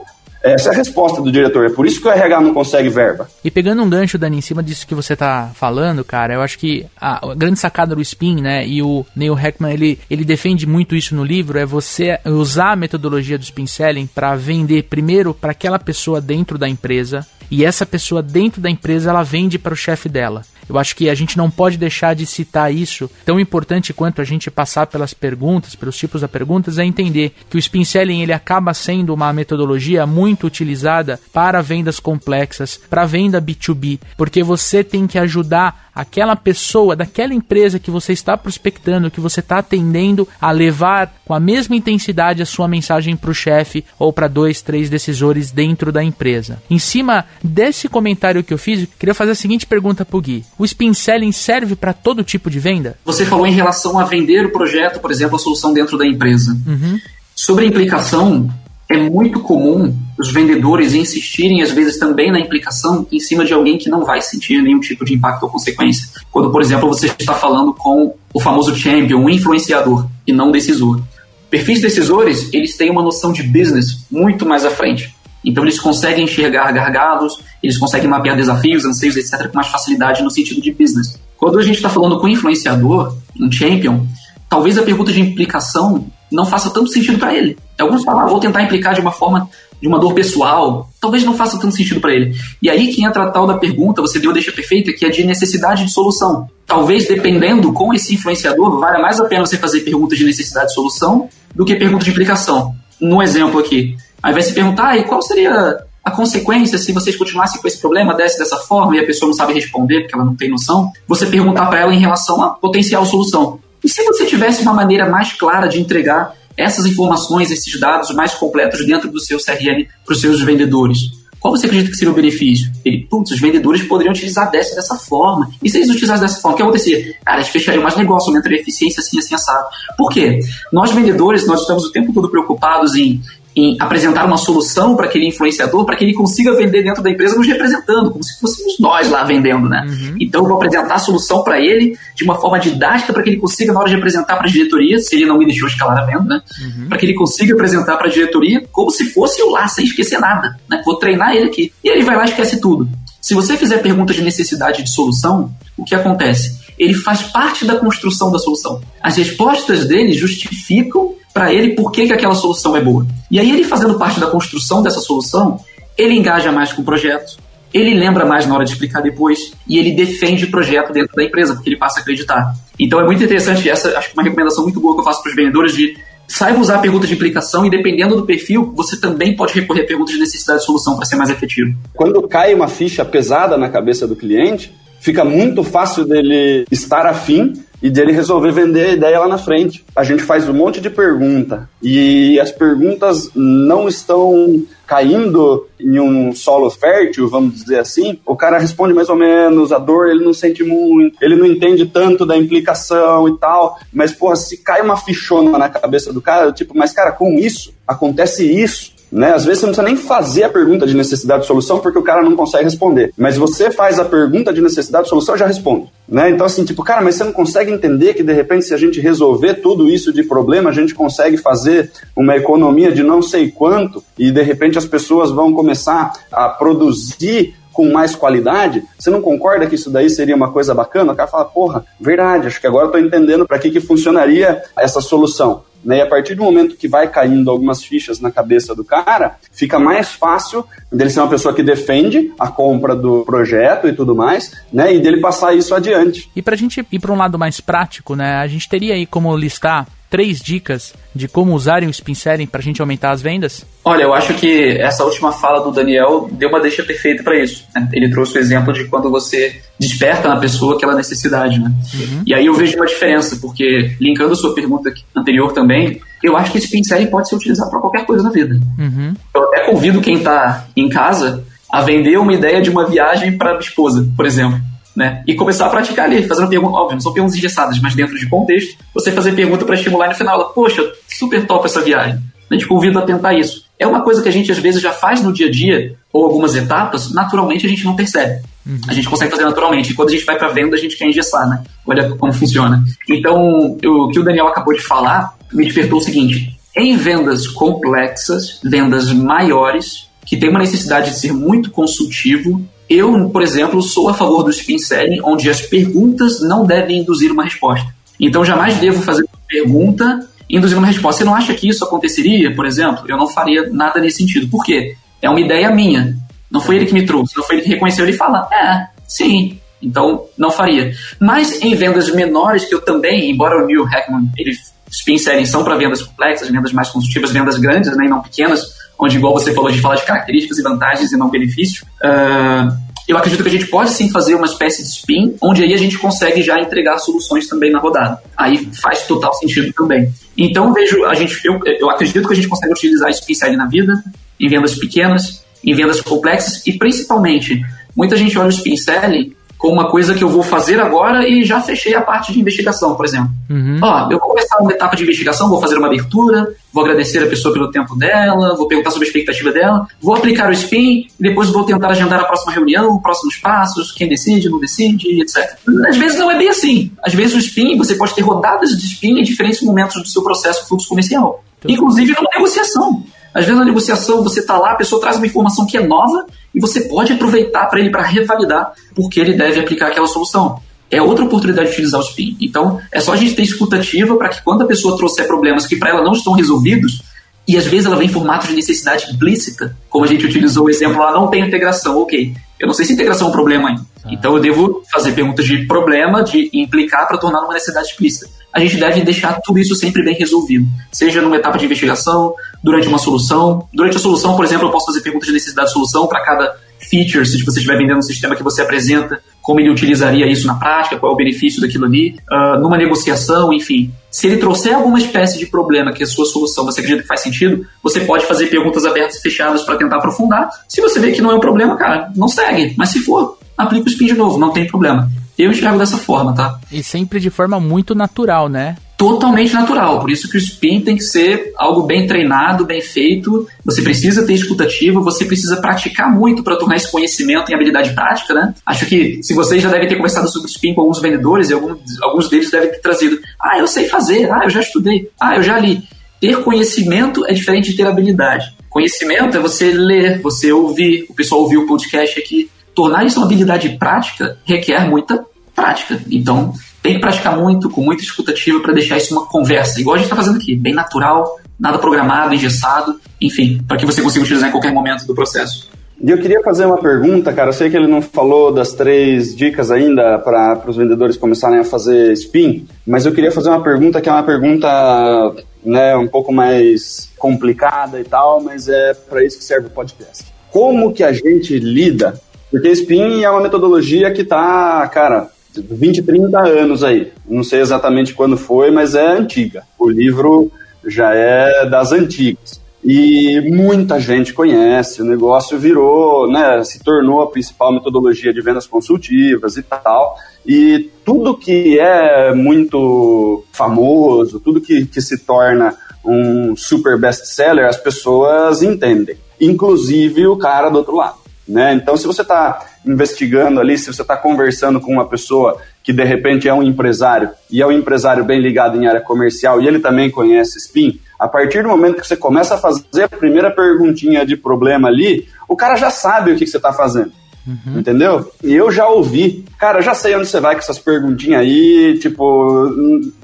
Essa é a resposta do diretor. É por isso que o RH não consegue verba. E pegando um gancho, Dani, em cima disso que você tá falando, cara, eu acho que a, grande sacada do Spin, né, e o Neil Heckman, ele, ele defende muito isso no livro, é você usar a metodologia do Spin Selling para vender primeiro para aquela pessoa dentro da empresa, e essa pessoa dentro da empresa, ela vende para o chefe dela. Eu acho que a gente não pode deixar de citar isso. Tão importante quanto a gente passar pelas perguntas, pelos tipos de perguntas, é entender que o spin selling ele acaba sendo uma metodologia muito utilizada para vendas complexas, para venda B2B, porque você tem que ajudar aquela pessoa daquela empresa que você está prospectando, que você está atendendo, a levar com a mesma intensidade a sua mensagem para o chefe ou para dois, três decisores dentro da empresa. Em cima desse comentário que eu fiz, queria fazer a seguinte pergunta para o Gui: o spin selling serve para todo tipo de venda? Você falou em relação a vender o projeto, por exemplo, a solução dentro da empresa. Uhum. Sobre a implicação, é muito comum os vendedores insistirem, às vezes, também na implicação em cima de alguém que não vai sentir nenhum tipo de impacto ou consequência. Quando, por exemplo, você está falando com o famoso champion, um influenciador, e não decisor. Perfis decisores, eles têm uma noção de business muito mais à frente. Então, eles conseguem enxergar gargalos, eles conseguem mapear desafios, anseios, etc., com mais facilidade no sentido de business. Quando a gente está falando com um influenciador, um champion, talvez a pergunta de implicação não faça tanto sentido para ele. Alguns falam, ah, vou tentar implicar de uma forma, de uma dor pessoal. Talvez não faça tanto sentido para ele. E aí que entra a tal da pergunta, você deu a deixa perfeita, que é de necessidade de solução. Talvez, dependendo com esse influenciador, valha mais a pena você fazer perguntas de necessidade de solução do que perguntas de implicação. No exemplo aqui, aí vai se perguntar, ah, e qual seria a consequência se vocês continuassem com esse problema, desse dessa forma, e a pessoa não sabe responder porque ela não tem noção, você perguntar para ela em relação à potencial solução. E se você tivesse uma maneira mais clara de entregar essas informações, esses dados mais completos dentro do seu CRM para os seus vendedores? Qual você acredita que seria o benefício? Ele, putz, os vendedores poderiam utilizar dessa dessa forma. E se eles utilizassem dessa forma, o que acontecia? Cara, eles fechariam mais negócio, aumentaria a eficiência assim, assim, assado. Por quê? Nós vendedores, nós estamos o tempo todo preocupados em em apresentar uma solução para aquele influenciador, para que ele consiga vender dentro da empresa nos representando, como se fôssemos nós lá vendendo, né? Uhum. Então eu vou apresentar a solução para ele de uma forma didática para que ele consiga, na hora de apresentar para a diretoria, se ele não me deixou escalar a venda, né? Uhum. Para que ele consiga apresentar para a diretoria como se fosse eu lá, sem esquecer nada, né? Vou treinar ele aqui. E ele vai lá e esquece tudo. Se você fizer perguntas de necessidade de solução, o que acontece? Ele faz parte da construção da solução. As respostas dele justificam para ele por que, que aquela solução é boa. E aí, ele fazendo parte da construção dessa solução, ele engaja mais com o projeto, ele lembra mais na hora de explicar depois e ele defende o projeto dentro da empresa, porque ele passa a acreditar. Então é muito interessante, essa acho que é uma recomendação muito boa que eu faço para os vendedores de saiba usar perguntas de implicação e dependendo do perfil, você também pode recorrer a perguntas de necessidade de solução para ser mais efetivo. Quando cai uma ficha pesada na cabeça do cliente, fica muito fácil dele estar afim e dele resolver vender a ideia lá na frente. A gente faz um monte de pergunta e as perguntas não estão caindo em um solo fértil, vamos dizer assim. O cara responde mais ou menos, a dor ele não sente muito, ele não entende tanto da implicação e tal, mas porra, se cai uma fichona na cabeça do cara, tipo, mas cara, com isso acontece isso né? Às vezes você não precisa nem fazer a pergunta de necessidade de solução porque o cara não consegue responder. Mas você faz a pergunta de necessidade de solução e já responde. Né? Então, assim, tipo, cara, mas você não consegue entender que de repente, se a gente resolver tudo isso de problema, a gente consegue fazer uma economia de não sei quanto e de repente as pessoas vão começar a produzir com mais qualidade, você não concorda que isso daí seria uma coisa bacana? O cara fala, porra, verdade, acho que agora eu tô entendendo para que, que funcionaria essa solução. Né? E a partir do momento que vai caindo algumas fichas na cabeça do cara, fica mais fácil dele ser uma pessoa que defende a compra do projeto e tudo mais, né? E dele passar isso adiante. E para a gente ir para um lado mais prático, né? A gente teria aí como listar três dicas de como usarem o Spin Selling para a gente aumentar as vendas? Olha, eu acho que essa última fala do Daniel deu uma deixa perfeita para isso. Né? Ele trouxe o exemplo de quando você desperta na pessoa aquela necessidade, né? Uhum. E aí eu vejo uma diferença, porque linkando a sua pergunta anterior também, eu acho que esse Spin Selling pode ser utilizado para qualquer coisa na vida. Uhum. Eu até convido quem está em casa a vender uma ideia de uma viagem para a esposa, por exemplo né? E começar a praticar ali, fazendo perguntas, óbvio, não são perguntas engessadas, mas dentro de contexto, você fazer pergunta para estimular no final, ela, poxa, super top essa viagem. A gente convida a tentar isso. É uma coisa que a gente às vezes já faz no dia a dia, ou algumas etapas, naturalmente a gente não percebe. Uhum. A gente consegue fazer naturalmente. E quando a gente vai para venda, a gente quer engessar, né? Olha como funciona. Então, o que o Daniel acabou de falar me despertou o seguinte: em vendas complexas, vendas maiores, que tem uma necessidade de ser muito consultivo, eu, por exemplo, sou a favor do spin selling, onde as perguntas não devem induzir uma resposta. Então, jamais devo fazer uma pergunta induzir uma resposta. Você não acha que isso aconteceria, por exemplo? Eu não faria nada nesse sentido. Por quê? É uma ideia minha. Não foi ele que me trouxe, não foi ele que reconheceu. Ele fala, é, sim. Então, não faria. Mas em vendas menores, que eu também, embora o Neil Hackman, ele spin selling são para vendas complexas, vendas mais consultivas, vendas grandes, né, e não pequenas, onde, igual você falou, a gente fala de características e vantagens e não benefício. Uh, eu acredito que a gente pode sim fazer uma espécie de spin, onde aí a gente consegue já entregar soluções também na rodada. Aí faz total sentido também. Então vejo, a gente, eu, eu acredito que a gente consegue utilizar spin selling na vida, em vendas pequenas, em vendas complexas e principalmente, muita gente olha o spin selling com uma coisa que eu vou fazer agora e já fechei a parte de investigação, por exemplo. Uhum. Ó, eu vou começar uma etapa de investigação, vou fazer uma abertura, vou agradecer a pessoa pelo tempo dela, vou perguntar sobre a expectativa dela, vou aplicar o SPIN, depois vou tentar agendar a próxima reunião, próximos passos, quem decide, não decide, etc. Às vezes não é bem assim. Às vezes o SPIN, você pode ter rodadas de SPIN em diferentes momentos do seu processo fluxo comercial. Inclusive numa negociação. Às vezes na negociação você está lá, a pessoa traz uma informação que é nova e você pode aproveitar para ele para revalidar porque ele deve aplicar aquela solução. É outra oportunidade de utilizar o SPIN. Então, é só a gente ter escutativa para que quando a pessoa trouxer problemas que para ela não estão resolvidos, e às vezes ela vem em formato de necessidade implícita, como a gente utilizou o exemplo lá, não tem integração, ok. Eu não sei se integração é um problema ainda. Ah. Então eu devo fazer perguntas de problema, de implicar para tornar uma necessidade explícita. A gente deve deixar tudo isso sempre bem resolvido, seja numa etapa de investigação, durante uma solução. Durante a solução, por exemplo, eu posso fazer perguntas de necessidade de solução para cada feature, se você estiver vendendo um sistema que você apresenta, como ele utilizaria isso na prática, qual é o benefício daquilo ali, uh, numa negociação, enfim. Se ele trouxer alguma espécie de problema que a sua solução você acredita que faz sentido, você pode fazer perguntas abertas e fechadas para tentar aprofundar. Se você vê que não é um problema, cara, não segue. Mas se for, aplica o spin de novo, não tem problema. Eu enxergo dessa forma, tá? E sempre de forma muito natural, né? totalmente natural. Por isso que o spin tem que ser algo bem treinado, bem feito. Você precisa ter escutativa, você precisa praticar muito para tornar esse conhecimento em habilidade prática, né? Acho que se vocês já devem ter conversado sobre spin com alguns vendedores e alguns, alguns deles devem ter trazido, ah, eu sei fazer, ah, eu já estudei, ah, eu já li. Ter conhecimento é diferente de ter habilidade. Conhecimento é você ler, você ouvir, o pessoal ouvir o podcast aqui. Tornar isso uma habilidade prática requer muita prática. Então, tem que praticar muito, com muita escutativa, para deixar isso uma conversa, igual a gente está fazendo aqui, bem natural, nada programado, engessado, enfim, para que você consiga utilizar em qualquer momento do processo. E eu queria fazer uma pergunta, cara. Eu sei que ele não falou das três dicas ainda para os vendedores começarem a fazer spin, mas eu queria fazer uma pergunta que é uma pergunta né, um pouco mais complicada e tal, mas é para isso que serve o podcast. Como que a gente lida? Porque spin é uma metodologia que tá, cara, 20, 30 anos aí. Não sei exatamente quando foi, mas é antiga. O livro já é das antigas. E muita gente conhece, o negócio virou, né, se tornou a principal metodologia de vendas consultivas e tal. E tudo que é muito famoso, tudo que, que se torna um super best-seller, as pessoas entendem. Inclusive o cara do outro lado. Né? Então, se você está investigando ali, se você está conversando com uma pessoa que de repente é um empresário e é um empresário bem ligado em área comercial e ele também conhece SPIN, a partir do momento que você começa a fazer a primeira perguntinha de problema ali, o cara já sabe o que, que você está fazendo. Uhum. Entendeu? E eu já ouvi. Cara, já sei onde você vai com essas perguntinhas aí, tipo,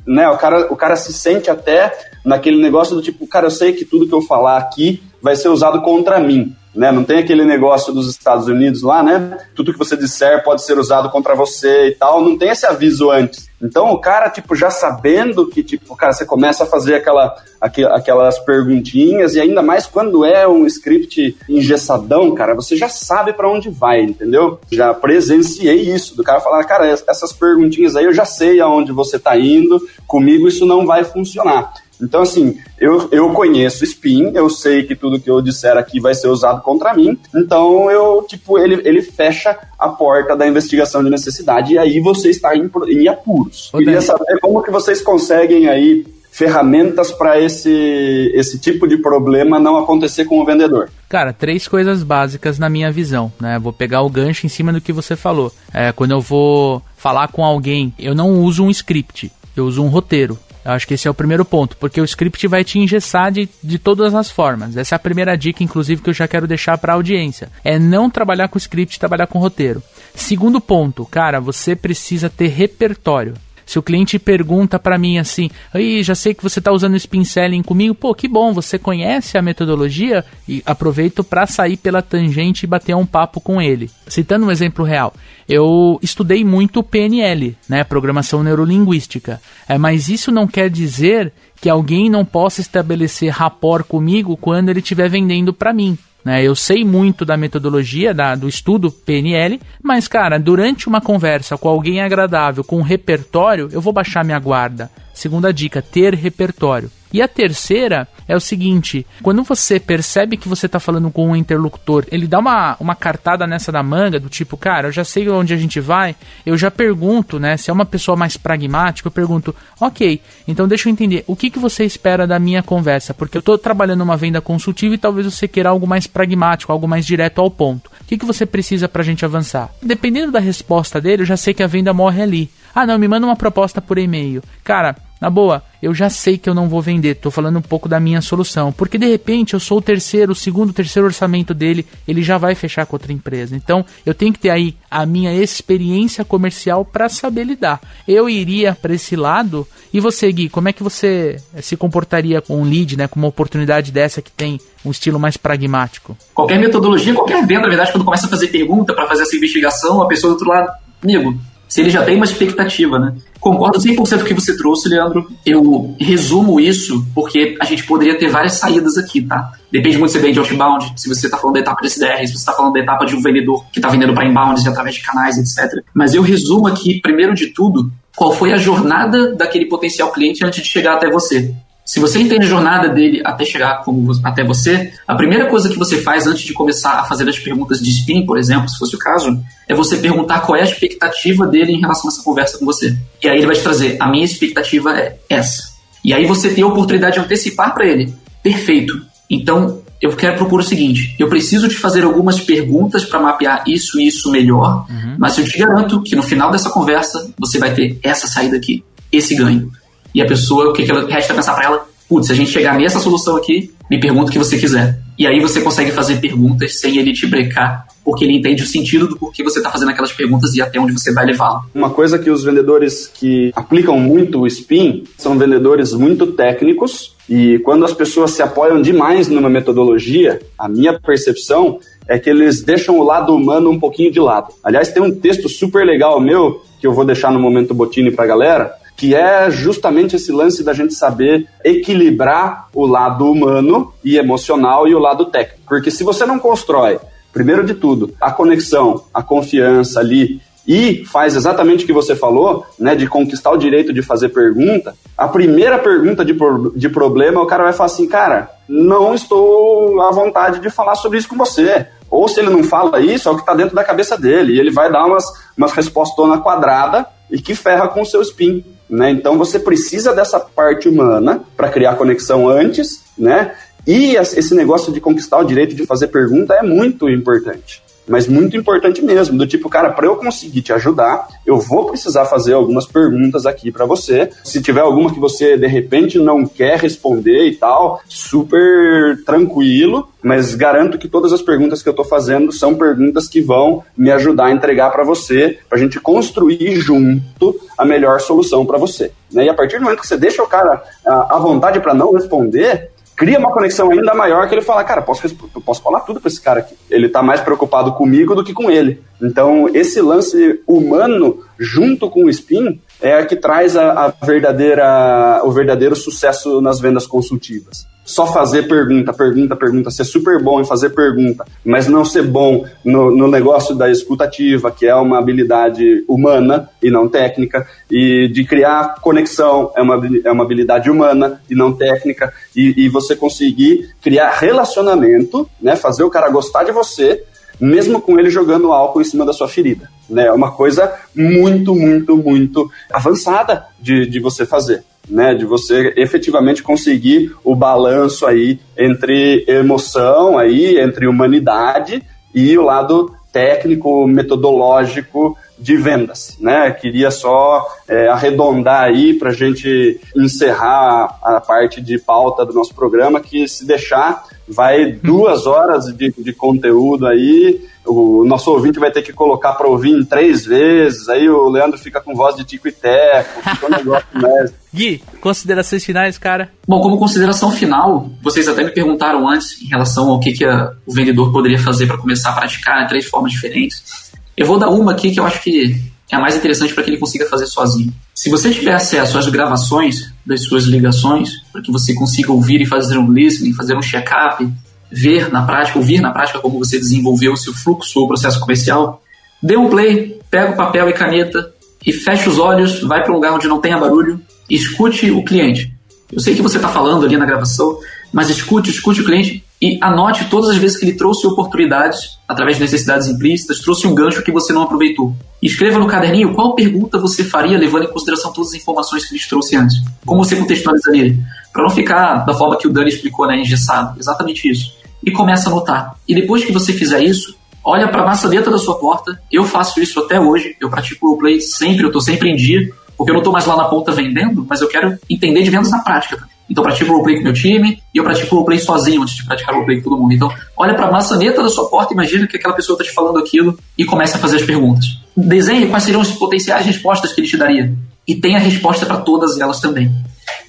né? O cara, o cara se sente até naquele negócio do tipo, cara, eu sei que tudo que eu falar aqui vai ser usado contra mim. Né? Não tem aquele negócio dos Estados Unidos lá, né? Tudo que você disser pode ser usado contra você e tal. Não tem esse aviso antes. Então o cara, tipo, já sabendo que, tipo, cara, você começa a fazer aquela, aquelas perguntinhas e ainda mais quando é um script engessadão, cara, você já sabe para onde vai, entendeu? Já presenciei isso, do cara falar, cara, essas perguntinhas aí eu já sei aonde você tá indo, comigo isso não vai funcionar. Então, assim, eu, eu conheço Spin, eu sei que tudo que eu disser aqui vai ser usado contra mim, então eu, tipo, ele, ele fecha a porta da investigação de necessidade e aí você está em, em apuros. Ô, Queria saber como que vocês conseguem aí ferramentas para esse, esse tipo de problema não acontecer com o vendedor? Cara, três coisas básicas na minha visão, né? Vou pegar o gancho em cima do que você falou. É, quando eu vou falar com alguém, eu não uso um script, eu uso um roteiro. Eu acho que esse é o primeiro ponto, porque o script vai te engessar de, de todas as formas. Essa é a primeira dica, inclusive, que eu já quero deixar para a audiência. É não trabalhar com script, trabalhar com roteiro. Segundo ponto, cara, você precisa ter repertório. Se o cliente pergunta para mim assim, aí já sei que você está usando o spin comigo, pô, que bom, você conhece a metodologia e aproveito para sair pela tangente e bater um papo com ele. Citando um exemplo real, eu estudei muito PNL, né, programação neurolinguística, é, mas isso não quer dizer que alguém não possa estabelecer rapport comigo quando ele estiver vendendo para mim. Né? Eu sei muito da metodologia, da, do estudo PNL, mas, cara, durante uma conversa com alguém agradável, com um repertório, eu vou baixar minha guarda. Segunda dica, ter repertório. E a terceira é o seguinte: quando você percebe que você está falando com um interlocutor, ele dá uma, uma cartada nessa da manga, do tipo, cara, eu já sei onde a gente vai, eu já pergunto, né? Se é uma pessoa mais pragmática, eu pergunto, ok, então deixa eu entender, o que, que você espera da minha conversa? Porque eu estou trabalhando uma venda consultiva e talvez você queira algo mais pragmático, algo mais direto ao ponto. O que, que você precisa para a gente avançar? Dependendo da resposta dele, eu já sei que a venda morre ali. Ah, não, me manda uma proposta por e-mail. Cara, na boa, eu já sei que eu não vou vender, tô falando um pouco da minha solução, porque de repente eu sou o terceiro, o segundo, o terceiro orçamento dele, ele já vai fechar com outra empresa. Então, eu tenho que ter aí a minha experiência comercial para saber lidar. Eu iria para esse lado. E você, Gui, como é que você se comportaria com um lead, né, com uma oportunidade dessa que tem um estilo mais pragmático? Qualquer metodologia, qualquer venda, na verdade, quando começa a fazer pergunta para fazer essa investigação, a pessoa do outro lado, amigo, se ele já tem uma expectativa, né? Concordo 100% com o que você trouxe, Leandro. Eu resumo isso porque a gente poderia ter várias saídas aqui, tá? Depende muito se você vem de outbound, se você está falando da etapa de SDR, se você está falando da etapa de um vendedor que está vendendo para inbound através de canais, etc. Mas eu resumo aqui, primeiro de tudo, qual foi a jornada daquele potencial cliente antes de chegar até você. Se você entende a jornada dele até chegar como, até você, a primeira coisa que você faz antes de começar a fazer as perguntas de spin, por exemplo, se fosse o caso, é você perguntar qual é a expectativa dele em relação a essa conversa com você. E aí ele vai te trazer: a minha expectativa é essa. E aí você tem a oportunidade de antecipar para ele: perfeito. Então eu quero propor o seguinte: eu preciso te fazer algumas perguntas para mapear isso e isso melhor, uhum. mas eu te garanto que no final dessa conversa você vai ter essa saída aqui, esse ganho. E a pessoa, o que, que ela resta pensar para ela? Putz, se a gente chegar nessa solução aqui, me pergunta o que você quiser. E aí você consegue fazer perguntas sem ele te brecar, porque ele entende o sentido do porquê você está fazendo aquelas perguntas e até onde você vai levá-lo. Uma coisa que os vendedores que aplicam muito o SPIN são vendedores muito técnicos e quando as pessoas se apoiam demais numa metodologia, a minha percepção é que eles deixam o lado humano um pouquinho de lado. Aliás, tem um texto super legal meu que eu vou deixar no momento Botini para a galera, que é justamente esse lance da gente saber equilibrar o lado humano e emocional e o lado técnico. Porque se você não constrói, primeiro de tudo, a conexão, a confiança ali e faz exatamente o que você falou, né, de conquistar o direito de fazer pergunta, a primeira pergunta de, de problema, o cara vai falar assim, cara, não estou à vontade de falar sobre isso com você. Ou se ele não fala isso, é o que está dentro da cabeça dele. E ele vai dar umas, umas respostas quadrada e que ferra com o seu spin. Né? Então você precisa dessa parte humana para criar conexão antes, né? E esse negócio de conquistar o direito de fazer pergunta é muito importante mas muito importante mesmo, do tipo, cara, para eu conseguir te ajudar, eu vou precisar fazer algumas perguntas aqui para você. Se tiver alguma que você de repente não quer responder e tal, super tranquilo, mas garanto que todas as perguntas que eu estou fazendo são perguntas que vão me ajudar a entregar para você, para a gente construir junto a melhor solução para você. Né? E a partir do momento que você deixa o cara à vontade para não responder, cria uma conexão ainda maior que ele fala, cara, posso, posso falar tudo para esse cara aqui. Ele está mais preocupado comigo do que com ele. Então, esse lance humano junto com o spin é a que traz a, a verdadeira, o verdadeiro sucesso nas vendas consultivas só fazer pergunta, pergunta, pergunta, ser super bom em fazer pergunta, mas não ser bom no, no negócio da escutativa, que é uma habilidade humana e não técnica, e de criar conexão é uma, é uma habilidade humana e não técnica, e, e você conseguir criar relacionamento, né, fazer o cara gostar de você, mesmo com ele jogando álcool em cima da sua ferida. Né? É uma coisa muito, muito, muito avançada de, de você fazer né, de você efetivamente conseguir o balanço aí entre emoção aí, entre humanidade e o lado técnico, metodológico de vendas, né? Queria só é, arredondar aí para a gente encerrar a parte de pauta do nosso programa, que se deixar vai duas horas de, de conteúdo aí o nosso ouvinte vai ter que colocar para ouvir em três vezes, aí o Leandro fica com voz de tico e teco, fica um negócio mais. Gui, considerações finais, cara? Bom, como consideração final, vocês até me perguntaram antes em relação ao que, que a, o vendedor poderia fazer para começar a praticar em três formas diferentes. Eu vou dar uma aqui que eu acho que é a mais interessante para que ele consiga fazer sozinho. Se você tiver acesso às gravações das suas ligações, para que você consiga ouvir e fazer um listening, fazer um check-up, ver na prática, ouvir na prática como você desenvolveu o seu fluxo ou processo comercial, dê um play, pega o papel e caneta e feche os olhos, vai para um lugar onde não tenha barulho, escute o cliente. Eu sei que você está falando ali na gravação, mas escute, escute o cliente e anote todas as vezes que ele trouxe oportunidades através de necessidades implícitas, trouxe um gancho que você não aproveitou. Escreva no caderninho qual pergunta você faria levando em consideração todas as informações que ele trouxe antes. Como você contextualizaria? Para não ficar da forma que o Dani explicou, né, engessado. Exatamente isso e começa a anotar. E depois que você fizer isso, olha para a maçaneta da sua porta. Eu faço isso até hoje. Eu pratico roleplay sempre, eu estou sempre em dia, porque eu não estou mais lá na ponta vendendo, mas eu quero entender de vendas na prática. Então pratico roleplay com meu time e eu pratico roleplay sozinho antes de praticar roleplay com todo mundo. Então, olha para a maçaneta da sua porta, imagina que aquela pessoa está te falando aquilo e começa a fazer as perguntas. Desenhe quais seriam as potenciais respostas que ele te daria. E tenha resposta para todas elas também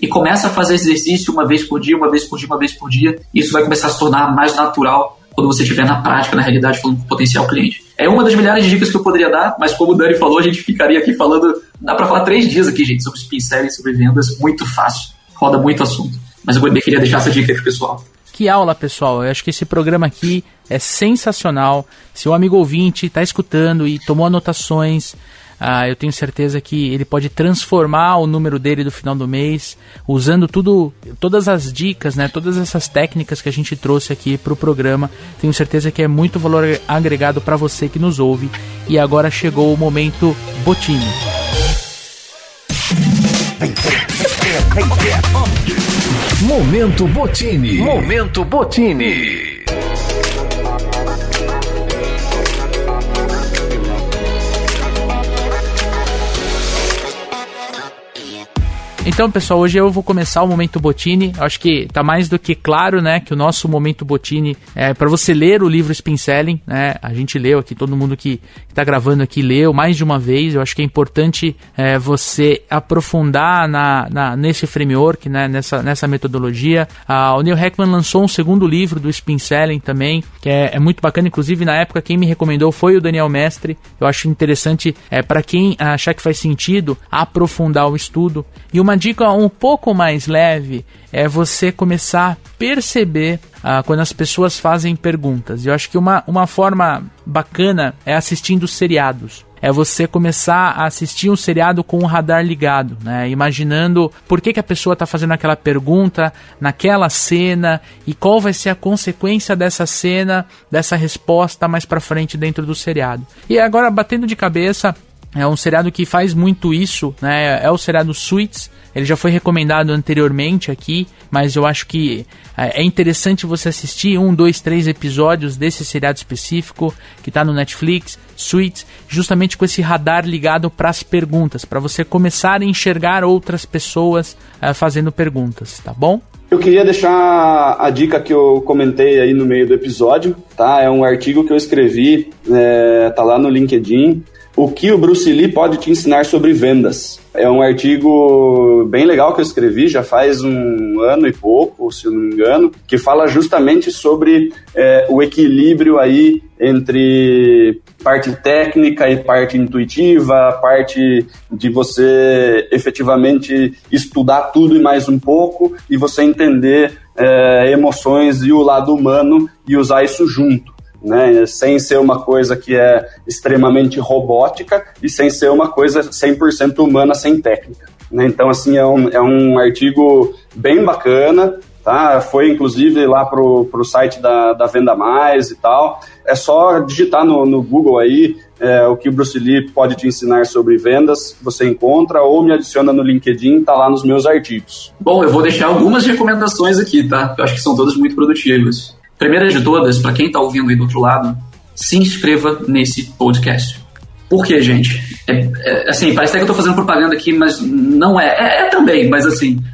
e começa a fazer exercício uma vez por dia, uma vez por dia, uma vez por dia. Isso vai começar a se tornar mais natural quando você estiver na prática, na realidade, falando com o potencial cliente. É uma das milhares de dicas que eu poderia dar, mas como o Dani falou, a gente ficaria aqui falando. Dá para falar três dias aqui, gente, sobre spin sobre vendas, muito fácil. Roda muito assunto. Mas eu queria deixar essa dica aqui pro pessoal. Que aula, pessoal. Eu acho que esse programa aqui é sensacional. Se o amigo ouvinte está escutando e tomou anotações, Uh, eu tenho certeza que ele pode transformar o número dele do final do mês, usando tudo, todas as dicas, né, todas essas técnicas que a gente trouxe aqui para o programa. Tenho certeza que é muito valor agregado para você que nos ouve. E agora chegou o momento Botini. Momento Botini. Momento Botini. Então, pessoal, hoje eu vou começar o Momento Botini. Acho que tá mais do que claro, né, que o nosso Momento Botini é para você ler o livro Spin Selling, né? A gente leu aqui, todo mundo que, está gravando aqui leu mais de uma vez. Eu acho que é importante é, você aprofundar na, na, nesse framework, né, nessa, nessa metodologia. Ah, o Neil Heckman lançou um segundo livro do Spin Selling também, que é, é, muito bacana. Inclusive, na época, quem me recomendou foi o Daniel Mestre. Eu acho interessante é, para quem achar que faz sentido aprofundar o estudo. E uma dica um pouco mais leve é você começar a perceber ah, quando as pessoas fazem perguntas. Eu acho que uma, uma forma bacana é assistindo seriados é você começar a assistir um seriado com o radar ligado, né? Imaginando por que, que a pessoa está fazendo aquela pergunta naquela cena e qual vai ser a consequência dessa cena, dessa resposta mais para frente dentro do seriado. E agora batendo de cabeça, é um seriado que faz muito isso, né? É o seriado Suits. Ele já foi recomendado anteriormente aqui, mas eu acho que é, é interessante você assistir um, dois, três episódios desse seriado específico que está no Netflix, Suits, justamente com esse radar ligado para as perguntas, para você começar a enxergar outras pessoas uh, fazendo perguntas, tá bom? Eu queria deixar a dica que eu comentei aí no meio do episódio, tá? É um artigo que eu escrevi, é, tá lá no LinkedIn, o que o Bruce Lee pode te ensinar sobre vendas. É um artigo bem legal que eu escrevi, já faz um ano e pouco, se eu não me engano, que fala justamente sobre é, o equilíbrio aí entre parte técnica e parte intuitiva, parte de você efetivamente estudar tudo e mais um pouco e você entender é, emoções e o lado humano e usar isso junto né? Sem ser uma coisa que é extremamente robótica e sem ser uma coisa 100% humana, sem técnica. Né? Então, assim, é um, é um artigo bem bacana, tá? Foi inclusive lá pro, pro site da, da Venda Mais e tal. É só digitar no, no Google aí é, o que o Bruce Lee pode te ensinar sobre vendas, você encontra ou me adiciona no LinkedIn, tá lá nos meus artigos. Bom, eu vou deixar algumas recomendações aqui, tá? Eu acho que são todas muito produtivas. Primeira de todas, para quem está ouvindo aí do outro lado, se inscreva nesse podcast. Por quê, gente? É, é, assim, parece até que eu estou fazendo propaganda aqui, mas não é. é. É também, mas assim,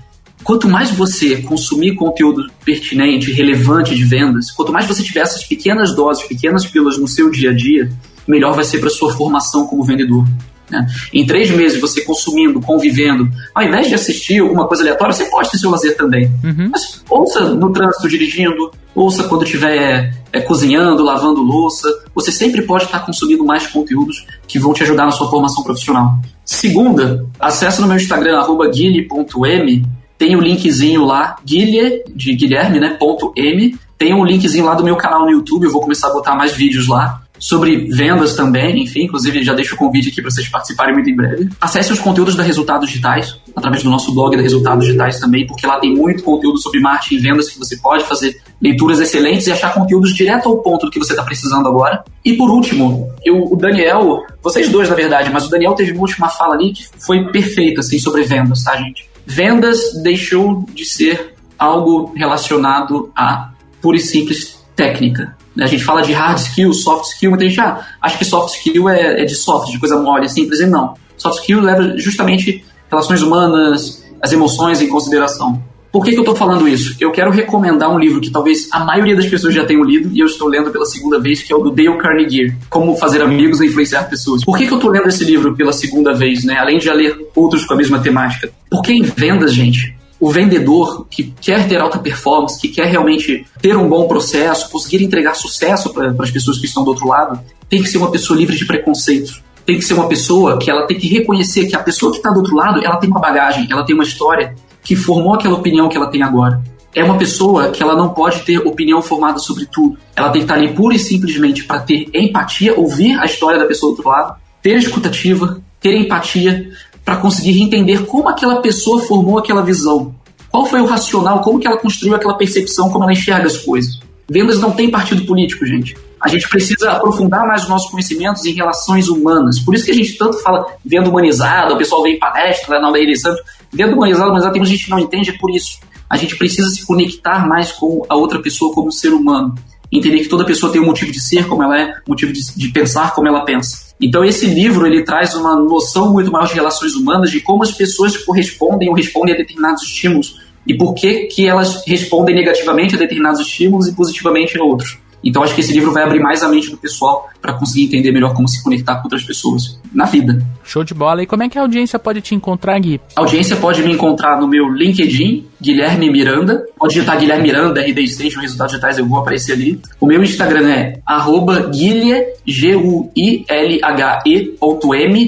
quanto mais você consumir conteúdo pertinente, relevante de vendas, quanto mais você tiver essas pequenas doses, pequenas pílulas no seu dia a dia, melhor vai ser para sua formação como vendedor. Né? Em três meses, você consumindo, convivendo, ao invés de assistir alguma coisa aleatória, você pode ter seu lazer também. Uhum. Mas ouça no trânsito dirigindo, ouça quando estiver é, cozinhando, lavando louça. Você sempre pode estar consumindo mais conteúdos que vão te ajudar na sua formação profissional. Segunda, acesse no meu Instagram, guilhe.m, tem o um linkzinho lá, guilhe, de Guilherme, né, ponto M, tem um linkzinho lá do meu canal no YouTube, eu vou começar a botar mais vídeos lá sobre vendas também, enfim, inclusive já deixo o convite aqui para vocês participarem muito em breve. Acesse os conteúdos da Resultados Digitais, através do nosso blog da Resultados Digitais também, porque lá tem muito conteúdo sobre marketing e vendas que você pode fazer leituras excelentes e achar conteúdos direto ao ponto do que você está precisando agora. E por último, eu, o Daniel, vocês dois na verdade, mas o Daniel teve uma última fala ali que foi perfeita, assim, sobre vendas, tá, gente? Vendas deixou de ser algo relacionado a pura e simples técnica a gente fala de hard skill, soft skill, muita gente ah, acha que soft skill é, é de soft, de coisa mole, simples, e não. Soft skill leva justamente relações humanas, as emoções em consideração. Por que, que eu estou falando isso? Eu quero recomendar um livro que talvez a maioria das pessoas já tenham lido e eu estou lendo pela segunda vez, que é o do Dale Carnegie, Como Fazer Amigos e Influenciar Pessoas. Por que, que eu estou lendo esse livro pela segunda vez, né? além de já ler outros com a mesma temática? Porque em vendas, gente, o vendedor que quer ter alta performance, que quer realmente ter um bom processo, conseguir entregar sucesso para as pessoas que estão do outro lado, tem que ser uma pessoa livre de preconceitos. Tem que ser uma pessoa que ela tem que reconhecer que a pessoa que está do outro lado, ela tem uma bagagem, ela tem uma história que formou aquela opinião que ela tem agora. É uma pessoa que ela não pode ter opinião formada sobre tudo. Ela tem que estar ali pura e simplesmente para ter empatia, ouvir a história da pessoa do outro lado, ter escutativa, ter empatia, para conseguir entender como aquela pessoa formou aquela visão. Qual foi o racional, como que ela construiu aquela percepção, como ela enxerga as coisas. Vendas não tem partido político, gente. A gente precisa aprofundar mais os nossos conhecimentos em relações humanas. Por isso que a gente tanto fala venda humanizada, o pessoal vem em palestra, né, na Daíra Santos. Venda humanizada, humanizada, tem gente que não entende, é por isso. A gente precisa se conectar mais com a outra pessoa como ser humano entender que toda pessoa tem um motivo de ser como ela é, motivo de, de, pensar como ela pensa. Então esse livro ele traz uma noção muito maior de relações humanas, de como as pessoas correspondem ou respondem a determinados estímulos e por que que elas respondem negativamente a determinados estímulos e positivamente a outros. Então acho que esse livro vai abrir mais a mente do pessoal para conseguir entender melhor como se conectar com outras pessoas na vida. Show de bola. E como é que a audiência pode te encontrar, Gui? A audiência pode me encontrar no meu LinkedIn, Guilherme Miranda. Pode digitar Guilherme Miranda, RD Station, resultados digitais, eu vou aparecer ali. O meu Instagram é arroba Guilhe, G-U-I-L-H-E.M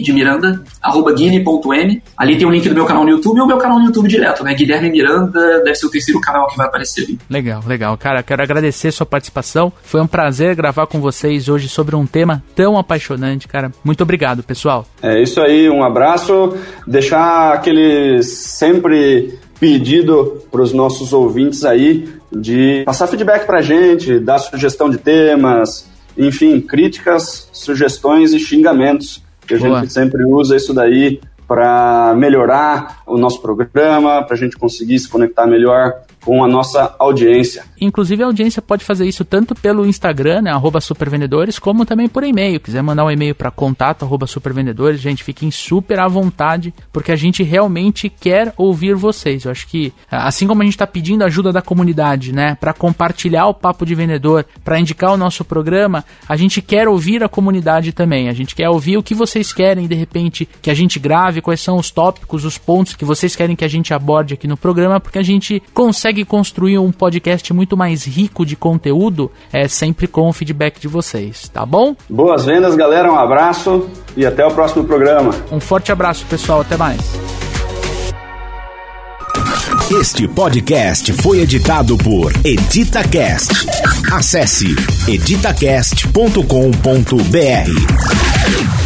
de Miranda, arroba guilhe.m. Ali tem o link do meu canal no YouTube e o meu canal no YouTube direto, né? Guilherme Miranda deve ser o terceiro canal que vai aparecer ali. Legal, legal. Cara, quero agradecer sua participação. Foi um prazer gravar com vocês hoje sobre um tema tão apaixonante, cara. Muito obrigado, pessoal. É isso aí, um abraço. Deixar aquele sempre pedido para os nossos ouvintes aí de passar feedback para a gente, dar sugestão de temas, enfim, críticas, sugestões e xingamentos. Que a Boa. gente sempre usa isso daí para melhorar o nosso programa, para a gente conseguir se conectar melhor com a nossa audiência. Inclusive, a audiência pode fazer isso tanto pelo Instagram, né, supervendedores, como também por e-mail. Quiser mandar um e-mail para contato, arroba supervendedores, gente, fiquem super à vontade, porque a gente realmente quer ouvir vocês. Eu acho que, assim como a gente está pedindo ajuda da comunidade, né, para compartilhar o Papo de Vendedor, para indicar o nosso programa, a gente quer ouvir a comunidade também. A gente quer ouvir o que vocês querem, de repente, que a gente grave, quais são os tópicos, os pontos que vocês querem que a gente aborde aqui no programa, porque a gente consegue consegue construir um podcast muito mais rico de conteúdo, é sempre com o feedback de vocês, tá bom? Boas vendas, galera. Um abraço e até o próximo programa. Um forte abraço, pessoal. Até mais. Este podcast foi editado por EditaCast. Acesse editacast.com.br.